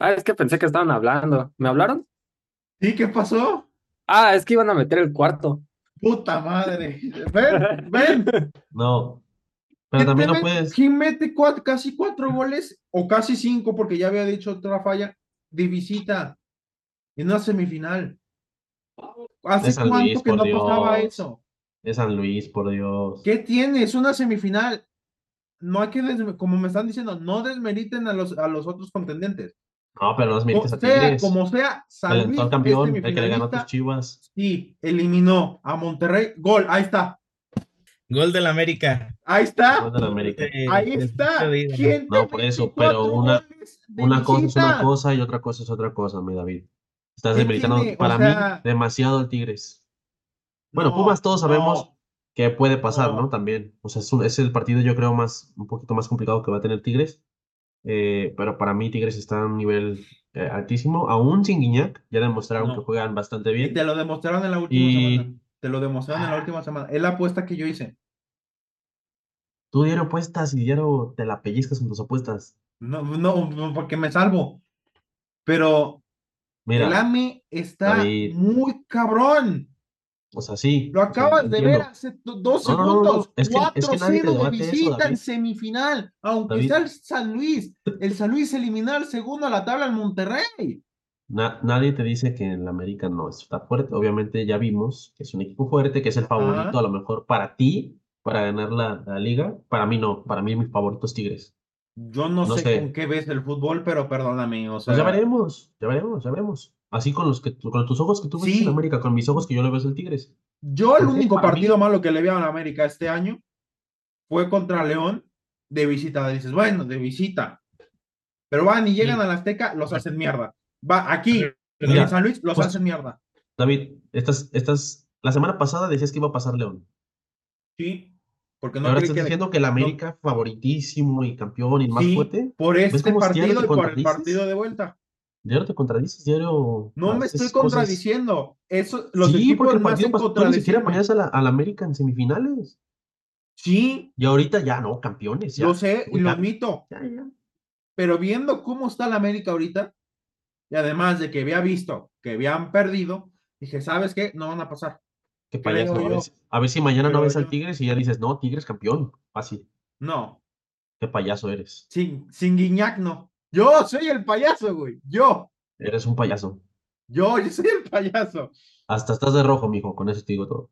Ah, es que pensé que estaban hablando. ¿Me hablaron? ¿Sí? ¿Qué pasó? Ah, es que iban a meter el cuarto. Puta madre. Ven, ven. No. Pero también no ¿Quién puedes. ¿Quién mete cuat- casi cuatro goles o casi cinco, porque ya había dicho otra falla, de visita en una semifinal? ¿Hace De cuánto Luis, que no pasaba Dios. eso? Es San Luis, por Dios. ¿Qué tiene? Es una semifinal. No hay que, como me están diciendo, no desmeriten a los, a los otros contendientes. No, pero no O mérites a Tigres. como sea, San El Luis campeón, el que le ganó a tus chivas. y eliminó a Monterrey. Gol, ahí está. Gol del América. Ahí está. Gol de la América. Eh, Ahí del está. partido de ida. ¿Quién te No, por eso, pero una- Una cosa es una cosa y otra cosa es otra cosa, mi David. Estás ¿Qué demeritando? O para sea- mí demasiado el Tigres. Bueno, No, Pumas todos sabemos no. que puede pasar, ¿no? No. También. O sea, es, un- es el partido yo creo más, un poquito más complicado que va a tener Tigres. Eh, pero para mí Tigres está a un nivel eh, altísimo. Aún sin Guiñac, ya demostraron No. que juegan bastante Y bien. te lo demostraron en la última Y- semana. Te lo demostraron en la última semana. Es la apuesta que yo hice. Tú diario apuestas y diario te la pellizcas en tus apuestas. No, no, porque me salvo. Pero el Mira, AME está David. muy cabrón. O sea, sí. Lo acabas de ver hace do- dos No, no, no, no, segundos. es que- es que nadie te 4-0 de visita en semifinal. Aunque David. sea el San Luis. <laughs> El San Luis eliminó al segundo a la tabla en Monterrey. Na- nadie te dice que el América no está fuerte. Obviamente ya vimos que es un equipo fuerte, que es el favorito Ajá. a lo mejor para ti, para ganar la, la liga. Para mí no, para mí mi favorito es Tigres. Yo no, No sé, sé. con qué ves el fútbol, pero perdóname. O sea, Pues ya veremos, ya veremos, ya veremos. Así con los que con tus ojos que tú ves Sí. en América, con mis ojos que yo le veo el Tigres. Yo el Porque único mí- partido malo que le vi a la América este año fue contra León de visita. Dices, bueno, de visita. Pero van y llegan Sí. al Azteca, los hacen mierda. Va aquí, Mira, en San Luis, los pues- hacen mierda. David, estas, estas, la semana pasada decías que iba a pasar León. Sí, porque no ahora estás que. diciendo que el América favoritísimo y campeón y más Sí, fuerte. por este partido y por el partido de vuelta. Diario te contradices, diario. No me estoy cosas- contradiciendo. Eso, los sí, porque equipos el más partido ni siquiera ponías a la, a la América en semifinales. Sí, Y ahorita ya no, campeones. Ya, lo sé y lo admito. Ya, ya. Pero viendo cómo está la América ahorita, y además de que había visto que habían perdido, dije, ¿sabes qué? No van a pasar. Qué payaso. A ver, a ver si mañana no ves al. Tigres y ya dices, no, Tigres campeón. Fácil. No, Qué payaso eres. sin, sin Guiñac no. Yo soy el payaso, güey. Yo, Eres un payaso. yo, yo soy el payaso. Hasta estás de rojo, mijo. Con eso te digo todo.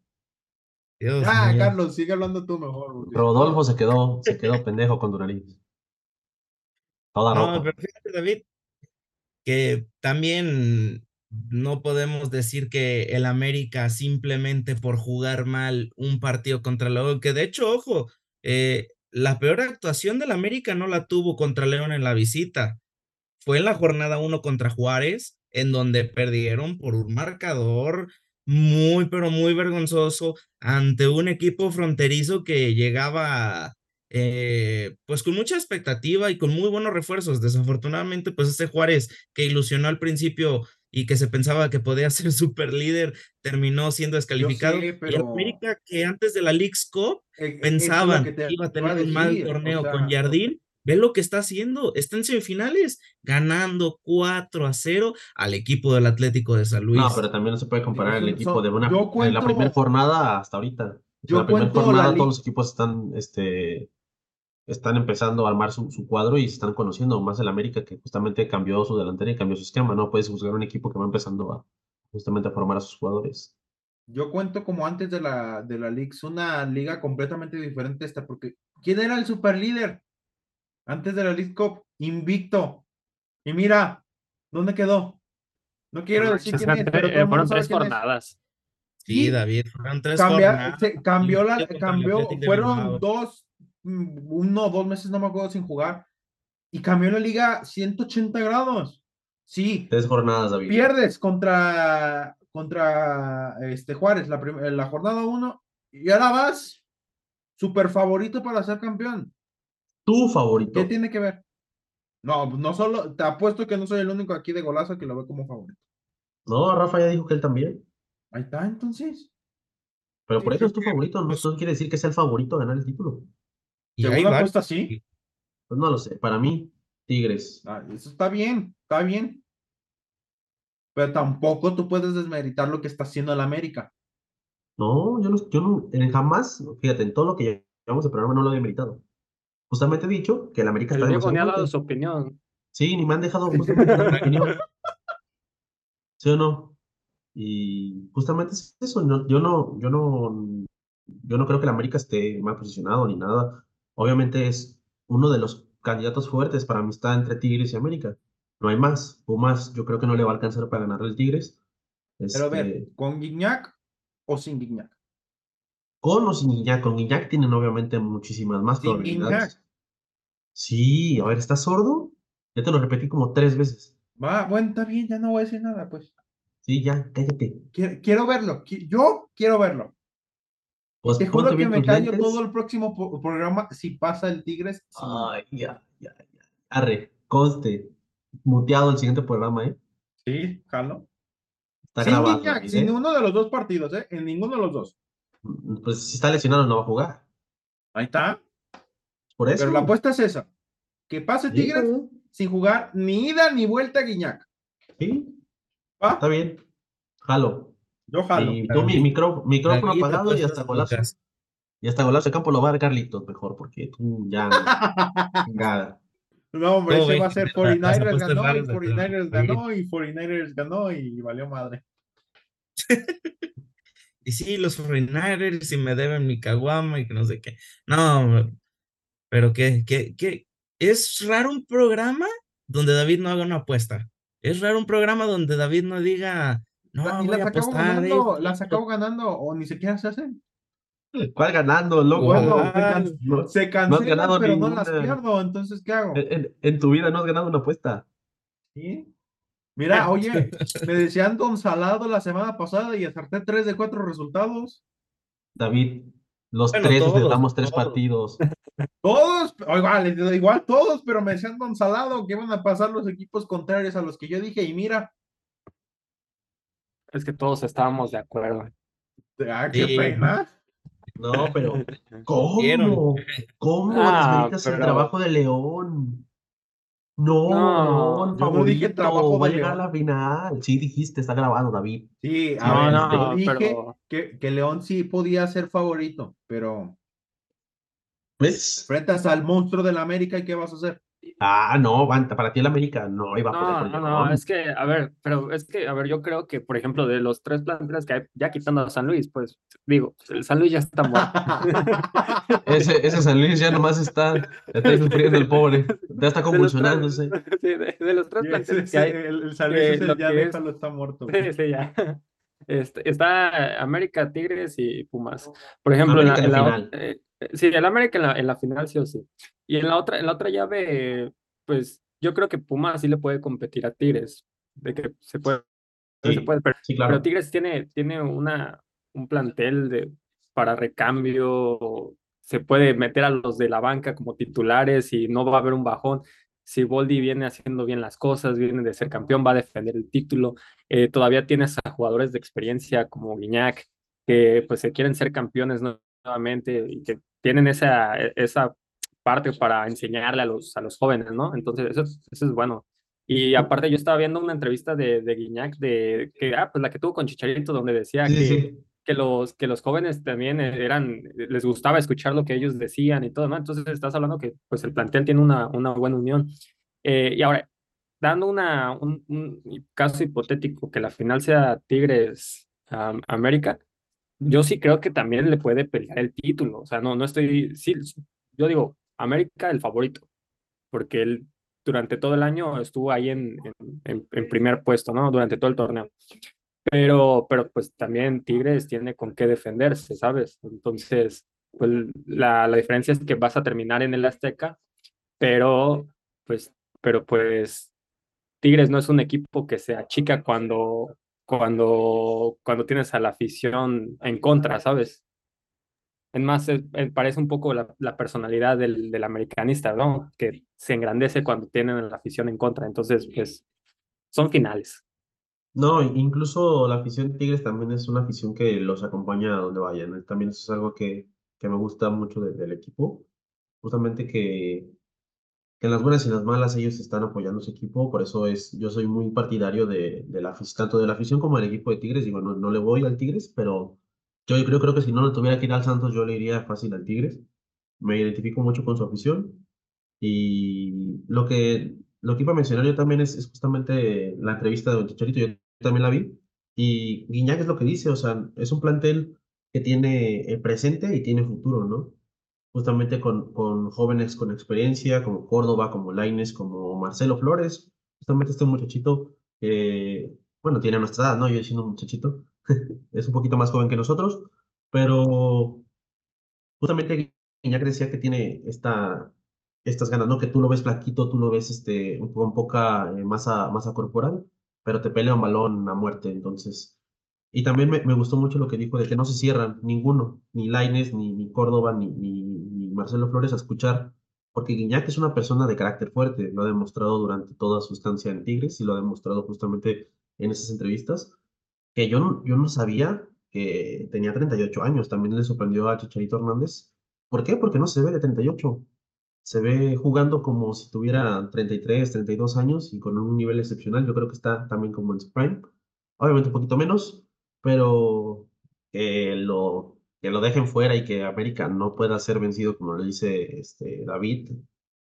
Dios Ah, mío. Carlos, sigue hablando tú mejor. güey. Rodolfo se quedó, se quedó pendejo con tu nariz. Toda No, pero fíjate, David, que también no podemos decir que el América simplemente por jugar mal un partido contra León, que de hecho, ojo, eh, la peor actuación del América no la tuvo contra León en la visita. Fue en la jornada 1 contra Juárez, en donde perdieron por un marcador muy, pero muy vergonzoso ante un equipo fronterizo que llegaba eh, pues con mucha expectativa y con muy buenos refuerzos. Desafortunadamente, pues este Juárez que ilusionó al principio y que se pensaba que podía <laughs> ser super líder, terminó siendo descalificado. sé, Y América que antes de la League's Cup Eh, eh, pensaban que iba a tener un mal o torneo sea, con Jardín. Ve lo que está haciendo. Está en semifinales, ganando 4 a 0 al equipo del Atlético de San Luis. No, pero también no se puede comparar el equipo de una yo de la cuento- primera jornada hasta ahorita. Yo la primera cuento la jornada todos los equipos están, este, están empezando a armar su, su cuadro y se están conociendo más el América que justamente cambió su delantera y cambió su esquema. No puedes juzgar un equipo que va empezando a justamente a formar a sus jugadores. Yo cuento como antes de la, de la Leagues, una liga completamente diferente esta, porque ¿quién era el superlíder? Antes de la League Cup, invicto. Y mira, ¿dónde quedó? No quiero decir quién es, pero todo el eh, mundo fueron sabe tres quién es. jornadas. sí, David, fueron tres Cambia- jornadas. se- cambió la, cambió, fueron dos, uno o dos meses, no me acuerdo, sin jugar. Y cambió la liga 180 grados. Sí, Tres jornadas, David. pierdes contra, contra este Juárez la, la jornada 1 y ahora vas super favorito para ser campeón. Tu favorito. ¿Qué tiene que ver? No, no solo, te apuesto que no soy el único aquí de golazo que lo ve como favorito. No, Rafa ya dijo que él también. Ahí está, entonces. Pero Sí, por eso es tu favorito. No, eso no quiere decir que sea el favorito a ganar el título. Y ¿Según la apuesta sí? Pues no lo sé. Para mí, Tigres. Ah, eso está bien, está bien. Pero tampoco tú puedes desmeritar lo que está haciendo el América. No, yo no, yo no, en jamás, fíjate, en todo lo que llevamos el programa no lo he demeritado. Justamente he dicho que el América El está Diego ni ha dado su opinión. Sí, ni me han dejado mi opinión. <laughs> ¿Sí o no? Y justamente es eso. no- yo no, yo no, yo no creo que el América esté mal posicionado ni nada. Obviamente es uno de los candidatos fuertes para amistad entre Tigres y América. No hay más. Pumas, yo creo que no le va a alcanzar para ganar el Tigres. Pero a ver, Este, ¿con Guiñac o sin Guiñac? con o sin Guiñac, con Guiñac tienen obviamente muchísimas más Sin probabilidades. Sí, a ver, ¿estás sordo? Ya te lo repetí como tres veces. Va, bueno, está bien, ya no voy a decir nada, pues. Sí, ya, cállate. Quiero, quiero verlo, yo quiero verlo. Pues Te juro que me callo lentes. todo el próximo po- programa si pasa el Tigres. Ay, ya, ya, ya. Arre, conste. Muteado el siguiente programa, ¿eh? Sí, jalo. Está sin grabado. Guiñac, David, sin ¿eh? uno de los dos partidos, ¿eh? En ninguno de los dos. Pues si está lesionado no va a jugar. Ahí está. Por eso. Pero la apuesta es esa. Que pase Tigres bien. sin jugar ni ida ni vuelta a Guiñac. Sí, ¿Va? está bien. Jalo. Yo jalo. Y tú, mi micro- micrófono Aquí apagado y hasta golazo. Y hasta golazo de campo lo va a dar Carlitos mejor, porque tú ya. <laughs> chingada. No, hombre, ¿Cómo ese va a ser Las 49ers apuestas ganó y raras de 49ers David. ganó y 49ers ganó y valió madre. <laughs> Y sí, los 49ers y me deben mi caguama y que no sé qué. No, pero que, que, que es raro un programa donde David no haga una apuesta. Es raro un programa donde David no diga, no, y las acabo ganando, esto, las esto". acabo ganando o ni siquiera se hacen. ¿Cuál ganando, loco? Bueno, se, can- no- se cancelan, ganado pero no las pierdo, entonces ¿qué hago? En, en- en tu vida no has ganado una apuesta. ¿Sí? Mira, <laughs> oye, me decían Don Salado la semana pasada y acerté tres de cuatro resultados. David, los Bueno, tres todos, acertamos tres todos. partidos. <laughs> Todos, igual, igual todos, pero me decían Don Salado que iban a pasar los equipos contrarios a los que yo dije, y mira, Es que todos estábamos de acuerdo. ah, qué Sí. pena. No, pero Vieron. <laughs> ¿cómo? ¿Cómo Ah, desmeritas el pero- trabajo de León? No, No, León, yo no dije trabajo va a de llegar a la final. Sí, dijiste, está grabado, David. Sí, a No, ver, no, yo dije pero- que, que León sí podía ser favorito, pero Pues, enfrentas al monstruo del América y ¿qué vas a hacer? Ah, no, van- para ti el América no iba a poder No, con no, no, es que, a ver, pero es que, a ver, yo creo que, por ejemplo, de los tres planteles que hay, ya quitando a San Luis, pues, digo, el San Luis ya está muerto. <laughs> Ese, ese San Luis ya nomás está, está sufriendo el pobre, ya está convulsionándose. Sí, de, de los tres Sí, planteles ese- que hay, el, el San Luis ese lo ya es- déjalo, está muerto. <laughs> sí, sí, ya. Este, está América, Tigres y Pumas. Por ejemplo, en la, en la eh, eh, sí, el América en la, en la final sí o sí. Y en la otra, en la otra llave, pues, yo creo que Pumas sí le puede competir a Tigres, de que se puede, se puede, pero sí, Pero claro. Tigres tiene, tiene una, un plantel de, para recambio, se puede meter a los de la banca como titulares y no va a haber un bajón. Si Boldi viene haciendo bien las cosas, viene de ser campeón, va a defender el título. Eh, todavía tienes a jugadores de experiencia como Guiñac, que pues se quieren ser campeones nuevamente y que tienen esa, esa parte para enseñarle a los, a los jóvenes, ¿no? Entonces, eso, es- eso es bueno. Y aparte, yo estaba viendo una entrevista de, de Guiñac, de, que, ah, pues la que tuvo con Chicharito, donde decía Sí, que, sí, sí. que, los, que los jóvenes también eran, les gustaba escuchar lo que ellos decían y todo, ¿no? Entonces, estás hablando que pues el plantel tiene una, una buena unión. Eh, y ahora, dando una, un, un caso hipotético, que la final sea Tigres um, América, yo sí creo que también le puede pelear el título. O sea, no, no estoy, sí, yo digo, América el favorito, porque él durante todo el año estuvo ahí en, en, en- primer puesto, ¿no? Durante todo el torneo. Pero, pero pues también Tigres tiene con qué defenderse, ¿sabes? Entonces, pues la, la diferencia es que vas a terminar en el Azteca, pero pues, pero pues Tigres no es un equipo que se achica cuando, cuando, cuando tienes a la afición en contra, ¿sabes? Es más, es- eh, parece un poco la, la personalidad del, del americanista, ¿no? Que se engrandece cuando tienen a la afición en contra. Entonces, pues, son finales. No, incluso la afición de Tigres también es una afición que los acompaña a donde vayan. También eso es algo que, que me gusta mucho de- del equipo. Justamente que que en las buenas y en las malas ellos están apoyando a su equipo, por eso es, yo soy muy partidario de, de la, tanto de la afición como del equipo de Tigres, digo, no, no le voy al Tigres, pero yo creo, creo que si no le tuviera que ir al Santos, yo le iría fácil al Tigres, me identifico mucho con su afición, y lo que, lo que iba a mencionar yo también es, es justamente la entrevista de Don Chicharito, yo también la vi, y Guiñac es lo que dice, o sea, es un plantel que tiene eh, presente y tiene futuro, ¿no? Justamente con, con jóvenes con experiencia, como Córdoba, como Laines, como Marcelo Flores, justamente este muchachito, que, bueno, tiene nuestra edad, ¿no? Yo siendo un muchachito, <laughs> es un poquito más joven que nosotros, pero justamente Guiñac decía que tiene esta, estas ganas, ¿no? Que tú lo ves flaquito, tú lo ves este, con poca eh, masa, masa corporal, pero te pelea un balón a muerte, entonces. Y también me, me gustó mucho lo que dijo de que no se cierran ninguno, ni Lainez, ni, ni Córdoba, ni, ni, ni Marcelo Flores a escuchar, porque Guiñac es una persona de carácter fuerte, lo ha demostrado durante toda su estancia en Tigres y lo ha demostrado justamente en esas entrevistas, que yo no, yo no sabía que tenía 38 años, también le sorprendió a Chicharito Hernández. ¿Por qué? Porque no se ve de 38 se ve jugando como si tuviera 33, 32 años y con un nivel excepcional. Yo creo que está también como en su prime. Obviamente un poquito menos, pero que lo, que lo dejen fuera y que América no pueda ser vencido, como lo dice este, David,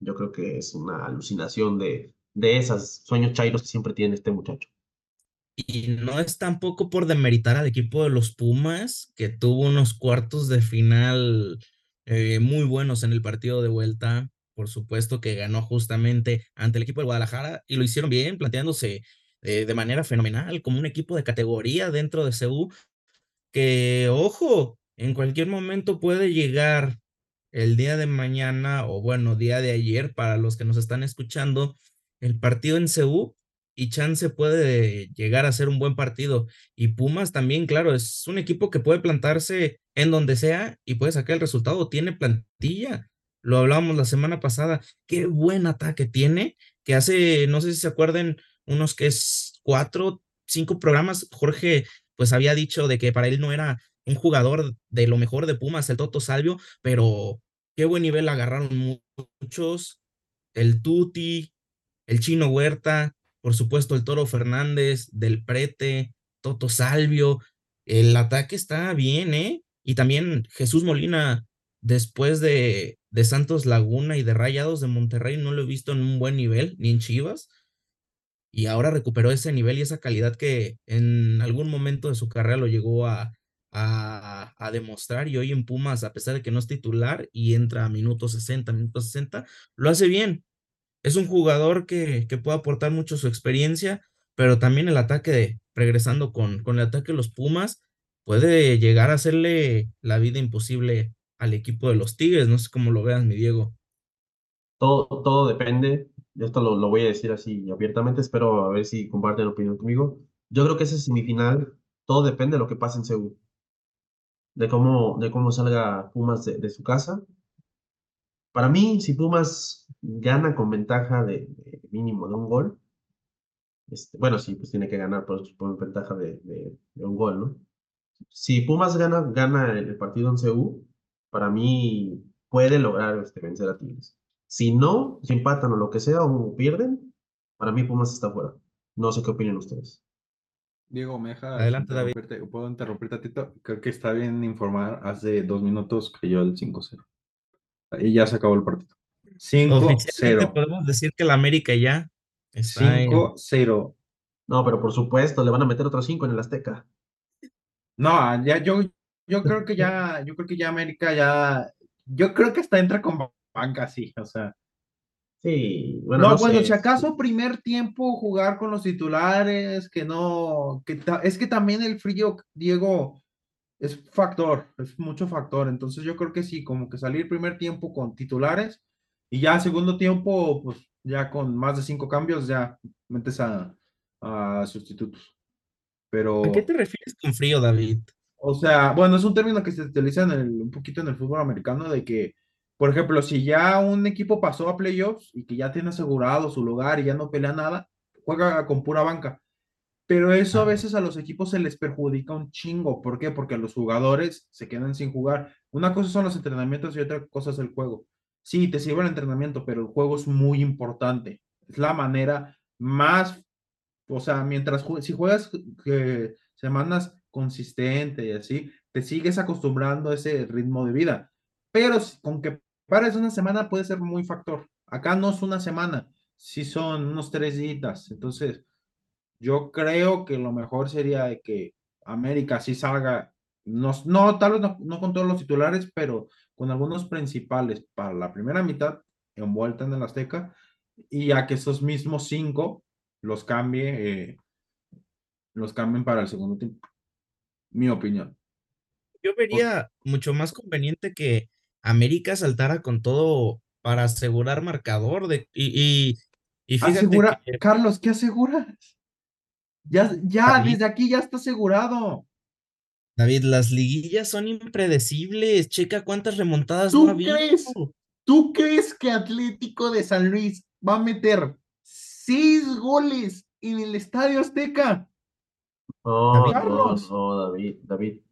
yo creo que es una alucinación de, de esos sueños chairos que siempre tiene este muchacho. Y no es tampoco por demeritar al equipo de los Pumas, que tuvo unos cuartos de final eh, muy buenos en el partido de vuelta. Por supuesto que ganó justamente ante el equipo de Guadalajara y lo hicieron bien, planteándose eh, de manera fenomenal como un equipo de categoría dentro de CU, que, ojo, en cualquier momento puede llegar el día de mañana o bueno, día de ayer para los que nos están escuchando, el partido en CU y Chance puede llegar a ser un buen partido. Y Pumas también, claro, es un equipo que puede plantarse en donde sea y puede sacar el resultado. Tiene plantilla. Lo hablábamos la semana pasada. Qué buen ataque tiene, que hace, no sé si se acuerden, unos que es cuatro, cinco programas, Jorge pues había dicho de que para él no era un jugador de lo mejor de Pumas, el Toto Salvio, pero qué buen nivel agarraron muchos. El Tuti, el Chino Huerta, por supuesto el Toro Fernández, Del Prete, Toto Salvio. El ataque está bien, ¿eh? Y también Jesús Molina, después de, de Santos Laguna y de Rayados de Monterrey, no lo he visto en un buen nivel, ni en Chivas. Y ahora recuperó ese nivel y esa calidad que en algún momento de su carrera lo llegó a, a, demostrar y hoy en Pumas, a pesar de que no es titular y entra a minutos 60, minutos 60, lo hace bien. Es un jugador que, que puede aportar mucho su experiencia, pero también el ataque de, regresando con, con el ataque de los Pumas, puede llegar a hacerle la vida imposible al equipo de los Tigres. No sé cómo lo veas, mi Diego. Todo, todo depende, esto lo, lo voy a decir así abiertamente, espero a ver si comparten opinión conmigo. Yo creo que ese semifinal, todo depende de lo que pase en Seúl de cómo, de cómo salga Pumas de, de, su casa. Para mí, si Pumas gana con ventaja de, mínimo de un gol, este, bueno, sí, pues tiene que ganar por, por ventaja de, de, un gol, ¿no? Si Pumas gana, gana el partido en CU, para mí puede lograr este, vencer a Tigres. Si no, si empatan o lo que sea o pierden, para mí Pumas está fuera. No sé qué opinan ustedes. Diego, me deja Adelante, David. ¿Puedo interrumpirte, Tito? Creo que está bien informar. Hace dos minutos cayó el 5-0. Y ya se acabó el partido. 5-0. Podemos decir que la América ya está 5-0. En... No, pero por supuesto, le van a meter otros 5 en el Azteca. No, ya yo, yo creo que ya, yo creo que ya América ya, yo creo que hasta entra con banca, sí, o sea. Sí, bueno, no, no bueno, sé. si acaso primer tiempo jugar con los titulares, que no, que es que también el frío, Diego, es factor, es mucho factor. Entonces yo creo que sí, como que salir primer tiempo con titulares y ya segundo tiempo, pues ya con más de cinco cambios, ya metes a, a sustitutos. Pero. ¿A qué te refieres con frío, David? O sea, bueno, es un término que se utiliza en el, un poquito en el fútbol americano de que por ejemplo, si ya un equipo pasó a playoffs y que ya tiene asegurado su lugar y ya no pelea nada, juega con pura banca. Pero eso a veces a los equipos se les perjudica un chingo. ¿Por qué? Porque los jugadores se quedan sin jugar. Una cosa son los entrenamientos y otra cosa es el juego. sí, te sirve el entrenamiento, pero el juego es muy importante. Es la manera más, o sea, mientras si juegas semanas consistente y así, te sigues acostumbrando a ese ritmo de vida. Pero con que pares una semana puede ser muy factor. Acá no es una semana, sí son unos tres días. Entonces, yo creo que lo mejor sería que América sí salga, no, no tal vez no, con todos los titulares, pero con algunos principales para la primera mitad envuelta en el Azteca y a que esos mismos cinco los cambie, eh, los cambien para el segundo tiempo. Mi opinión. Yo vería mucho más conveniente que América saltara con todo para asegurar marcador de, y, y, Asegura, Carlos, ¿qué aseguras? Ya, ya, desde aquí ya está asegurado. David, las liguillas son impredecibles. Checa cuántas remontadas ¿Tú crees? ¿Tú crees que Atlético de San Luis va a meter seis goles en el Estadio Azteca? No, Carlos. no, David, David.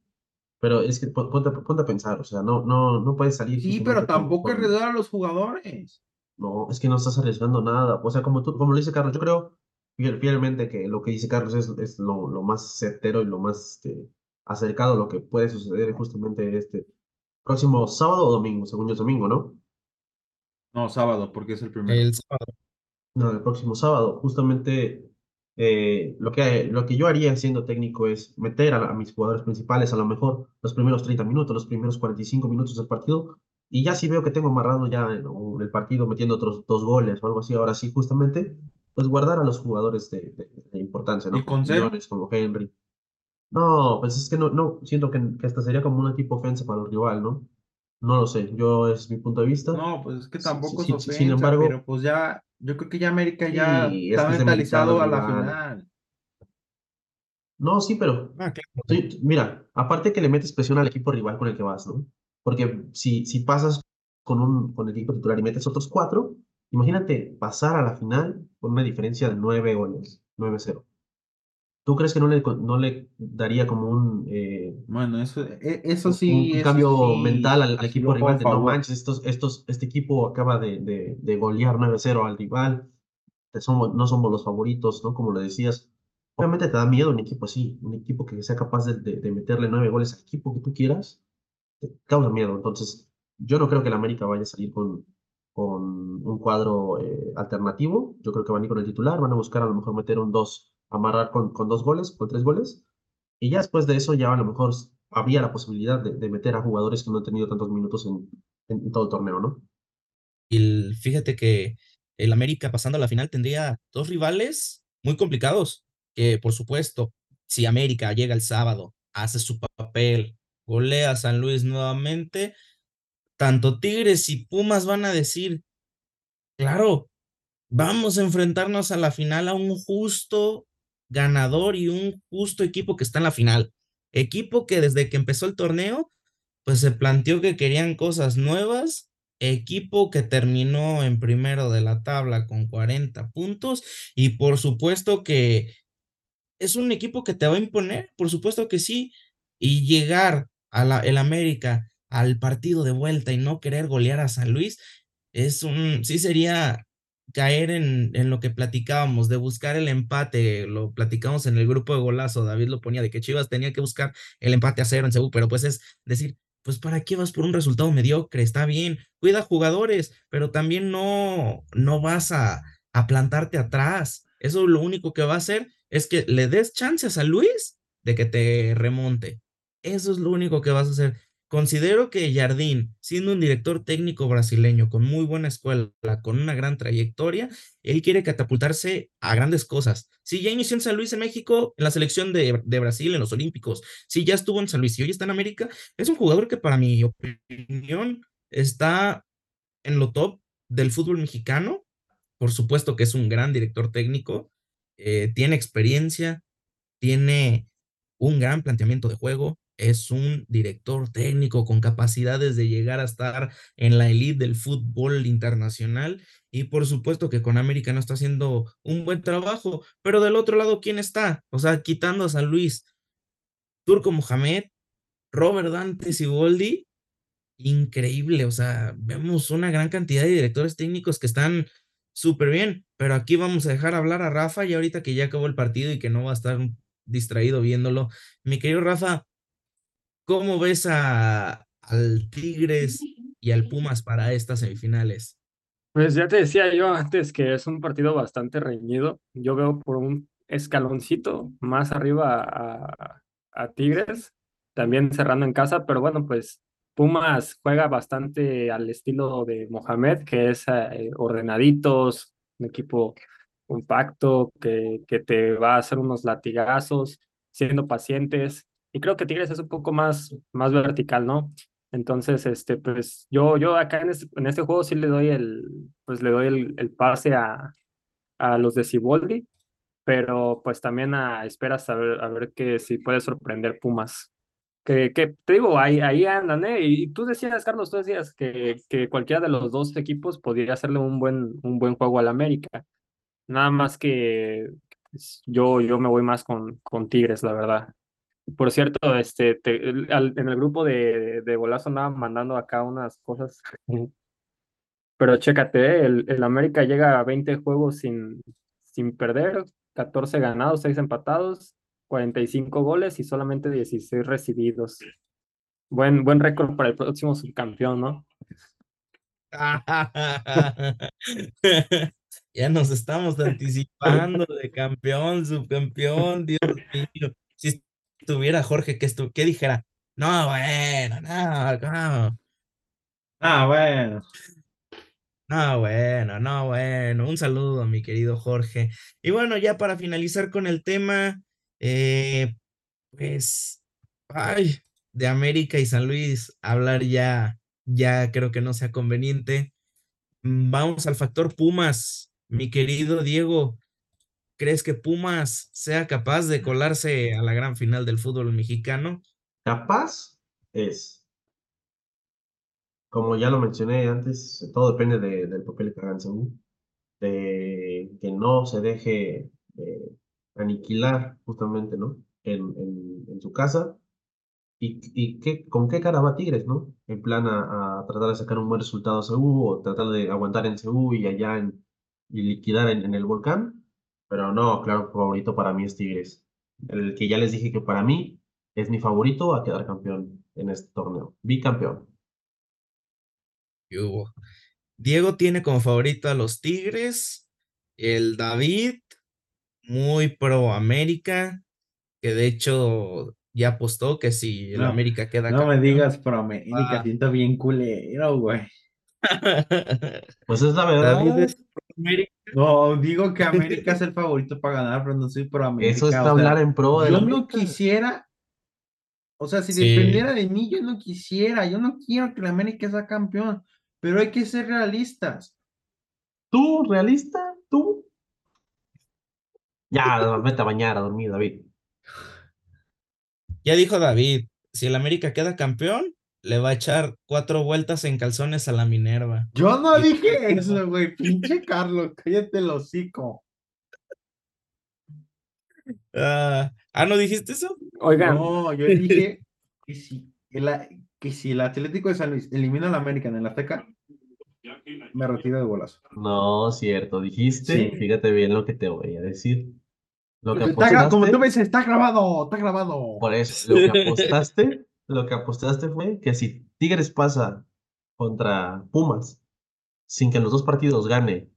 Pero es que ponte, ponte, a pensar, o sea, no, no, no puedes salir. Sí, pero tampoco arriesgar a los jugadores. No, es que no estás arriesgando nada. O sea, como tú, como lo dice Carlos, yo creo fielmente que lo que dice Carlos es, es lo, lo, más certero y lo más este, acercado a lo que puede suceder justamente este próximo sábado o domingo, según yo es domingo, ¿no? No, sábado, porque es el primero. El sábado. No, el próximo sábado. Justamente eh, lo, que, lo que yo haría siendo técnico es meter a, mis jugadores principales a lo mejor los primeros 30 minutos, los primeros 45 minutos del partido, y ya si veo que tengo amarrado ya en, el partido metiendo otros dos goles o algo así, ahora sí, justamente, pues guardar a los jugadores de, importancia, ¿no? ¿Y con como Henry. No, pues es que no, no siento que, que esta sería como una tipo ofensa para el rival, ¿no? No lo sé, yo es mi punto de vista. No, pues es que tampoco es ofensa, sin embargo, pero pues ya, yo creo que ya América ya está mentalizado a la final. No, sí, pero ah, mira, aparte que le metes presión al equipo rival con el que vas, ¿no? Porque si, si pasas con, un, con el equipo titular y metes otros cuatro, imagínate pasar a la final con una diferencia de nueve goles, 9-0. ¿Tú crees que no le, no le daría como un... Eh, bueno, eso, e, eso sí... Un, cambio mental al, equipo rival de no manches, estos, estos, este equipo acaba de, de, de golear 9-0 al rival, somos, no somos los favoritos, ¿no? Como lo decías. Obviamente te da miedo un equipo así, un equipo que sea capaz de, de, meterle nueve goles al equipo que tú quieras, te causa miedo. Entonces, yo no creo que el América vaya a salir con, con un cuadro eh, alternativo. Yo creo que van a ir con el titular, van a buscar a lo mejor meter un 2 amarrar con, con dos goles, con tres goles. Y ya después de eso, ya a lo mejor habría la posibilidad de, meter a jugadores que no han tenido tantos minutos en, en, todo el torneo, ¿no? Y fíjate que el América pasando a la final tendría dos rivales muy complicados, que por supuesto, si América llega el sábado, hace su papel, golea a San Luis nuevamente, tanto Tigres y Pumas van a decir, claro, vamos a enfrentarnos a la final a un justo ganador y un justo equipo que está en la final. Equipo que desde que empezó el torneo, pues se planteó que querían cosas nuevas. Equipo que terminó en primero de la tabla con 40 puntos y por supuesto que es un equipo que te va a imponer, por supuesto que sí, y llegar a la, el América al partido de vuelta y no querer golear a San Luis, es un, sí sería caer en, en, lo que platicábamos, de buscar el empate, lo platicamos en el grupo de golazo, David lo ponía, de que Chivas tenía que buscar el empate a cero en Cebu, pero pues es decir, pues para qué vas por un resultado mediocre, está bien, cuida jugadores, pero también no, no vas a, a plantarte atrás, eso lo único que va a hacer es que le des chances a Luis de que te remonte, eso es lo único que vas a hacer. Considero que Jardín, siendo un director técnico brasileño con muy buena escuela, con una gran trayectoria, él quiere catapultarse a grandes cosas. Si ya inició en San Luis en México, en la selección de, Brasil, en los Olímpicos, si ya estuvo en San Luis y hoy está en América, es un jugador que para mi opinión está en lo top del fútbol mexicano. Por supuesto que es un gran director técnico, eh, tiene experiencia, tiene un gran planteamiento de juego, es un director técnico con capacidades de llegar a estar en la elite del fútbol internacional y por supuesto que con América no está haciendo un buen trabajo, pero del otro lado, ¿quién está? O sea, quitando a San Luis, Turco Mohamed, Robert Dante Siboldi increíble. O sea, vemos una gran cantidad de directores técnicos que están súper bien, pero aquí vamos a dejar hablar a Rafa y ahorita que ya acabó el partido y que no va a estar distraído viéndolo. Mi querido Rafa, ¿cómo ves a, al Tigres y al Pumas para estas semifinales? Pues ya te decía yo antes que es un partido bastante reñido. Yo veo por un escaloncito más arriba a, a Tigres, también cerrando en casa, pero bueno, pues Pumas juega bastante al estilo de Mohamed, que es eh, ordenaditos, un equipo compacto, que, que te va a hacer unos latigazos, siendo pacientes. Y creo que Tigres es un poco más, más vertical, ¿no? Entonces, este, pues yo, yo acá en este, en este juego sí le doy el, pues le doy el, el pase a, a los de Ciboldi, pero pues también a esperas a ver, a ver que si puede sorprender Pumas. Que, te digo, ahí, ahí andan, ¿eh? Y, tú decías, Carlos, tú decías que, que cualquiera de los dos equipos podría hacerle un buen, un buen juego al América. Nada más que pues, yo, yo me voy más con, con Tigres, la verdad. Por cierto, este, en el grupo de, de Golazo andaba mandando acá unas cosas. Pero chécate, el, el América llega a 20 juegos sin, sin perder, 14 ganados, 6 empatados, 45 goles y solamente 16 recibidos. Buen, buen récord para el próximo subcampeón, ¿no? <laughs> ya nos estamos anticipando de campeón, subcampeón, Dios mío. Si estuviera Jorge, que estu ¿qué dijera? No, bueno, no, no. Ah, bueno. No, bueno, no, bueno. Un saludo a mi querido Jorge. Y bueno, ya para finalizar con el tema, eh, pues, ay, de América y San Luis, hablar ya, ya creo que no sea conveniente. Mm, vamos al factor Pumas, mi querido Diego. ¿Crees que Pumas sea capaz de colarse a la gran final del fútbol mexicano? Capaz es. Como ya lo mencioné antes, todo depende del papel que hagan según, de que no se deje eh, aniquilar justamente, ¿no? En, en, su casa. ¿Y, y qué, con qué cara va Tigres, ¿no? En plan a, tratar de sacar un buen resultado a Ceú o tratar de aguantar en Ceú y allá en, y liquidar en, en el volcán. Pero no, claro, favorito para mí es Tigres. El que ya les dije que para mí es mi favorito a quedar campeón en este torneo. Bicampeón. Diego tiene como favorito a los Tigres, el David muy pro América, que de hecho ya apostó que si el América queda No me digas pro América, siento bien culero, güey. <laughs> pues es la verdad. No, digo que América es el favorito para ganar, pero no soy pro América. Eso es hablar en pro de Yo no quisiera, o sea, si dependiera de mí, yo no quisiera, yo no quiero que la América sea campeón, pero hay que ser realistas. ¿Tú, realista? ¿Tú? Ya, <laughs> vete a bañar, a dormir, David. Ya dijo David, si el América queda campeón, le va a echar cuatro vueltas en calzones a la Minerva. Yo no dije <laughs> eso, güey. Pinche Carlos, cállate el hocico. ah, ah ¿no dijiste eso? Oigan. No, yo dije que si el, que si el Atlético de San Luis elimina al América en el Azteca, me retiro de golazo. No, cierto, dijiste. Fíjate bien lo que te voy a decir. Lo que apostaste, como tú me dices, está grabado, está grabado. Por eso, lo que apostaste, lo que apostaste fue que si Tigres pasa contra Pumas sin que en los dos partidos gane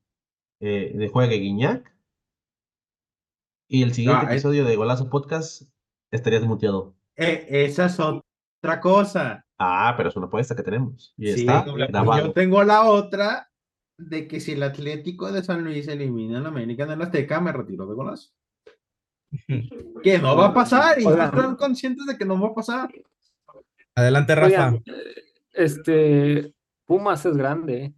eh, de juegue Guiñac y el siguiente ah, episodio de Golazo Podcast estarías muteado. Eh, esa es otra cosa. Ah, pero es una apuesta que tenemos. Y está Yo tengo la otra de que si el Atlético de San Luis elimina la América en el Azteca, me retiro de golazo. <laughs> que no va a pasar y están conscientes de que no va a pasar. Adelante, Rafa. este, Pumas es grande.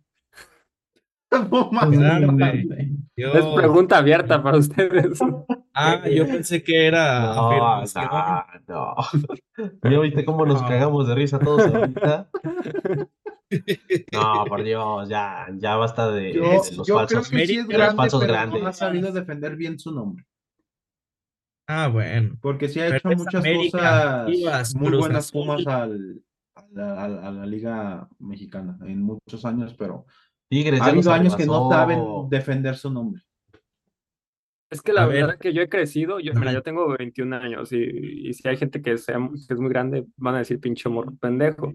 <laughs> Pumas es grande. Es pregunta abierta para ustedes. Ah, yo pensé que era no, no, no. viste cómo nos cagamos de risa todos ahorita? <laughs> No, por Dios, ya, ya basta de, los falsos, los falsos grandes. No ha sabido defender bien su nombre. Ah, bueno. Porque sí ha hecho muchas cosas muy buenas Pumas al, a la, a la- liga mexicana en muchos años, pero Tigres ha ya los habido años que no saben defender su nombre. Es que la A ver. verdad que yo he crecido, yo, mira, yo tengo 21 años y, y si hay gente que, sea, que es muy grande, van a decir pinche morro pendejo.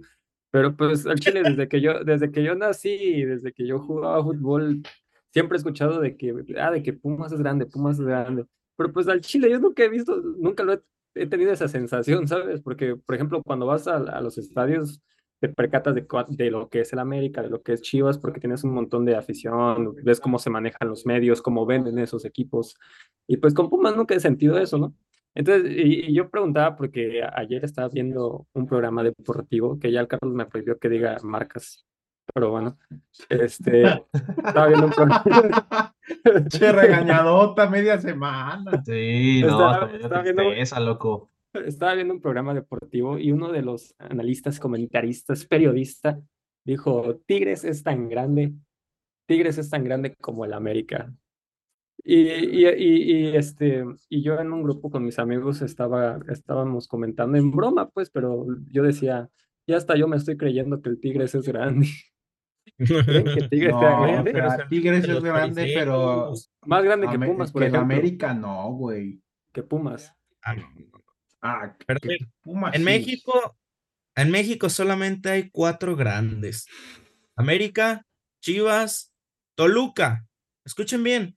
Pero pues al chile, <laughs> desde que yo, desde que yo nací y desde que yo jugaba fútbol, siempre he escuchado de que, ah, de que Pumas es grande, Pumas es grande. Pero pues al chile yo nunca he visto, nunca lo he, he tenido esa sensación, ¿sabes? Porque, por ejemplo, cuando vas a, a los estadios, te percatas de, de lo que es el América, de lo que es Chivas, porque tienes un montón de afición, ves cómo se manejan los medios, cómo venden esos equipos. Y pues con Pumas nunca he sentido eso, ¿no? Entonces, y, y yo preguntaba porque ayer estaba viendo un programa deportivo que ya el Carlos me prohibió que diga marcas, pero bueno, este, estaba viendo un programa. <laughs> <laughs> Che, regañadota media semana. Sí, no, Estaba- viendo- tristeza, loco. Estaba viendo un programa deportivo y uno de los analistas, comentaristas, periodista, dijo, Tigres es tan grande, Tigres es tan grande como el América. Y, y, y, y, este, y yo en un grupo con mis amigos estaba, estábamos comentando en broma, pues, pero yo decía, ya hasta yo me estoy creyendo que el Tigres es grande. ¿Creen que <laughs> Tigres sea No, grande? o sea, Tigres es grande, pero Más grande que Pumas, por que ejemplo. América no, güey. Que Pumas. Ah, no. Ah, que Pumas En sí. México, en México solamente hay cuatro grandes. América, Chivas, Toluca. Escuchen bien.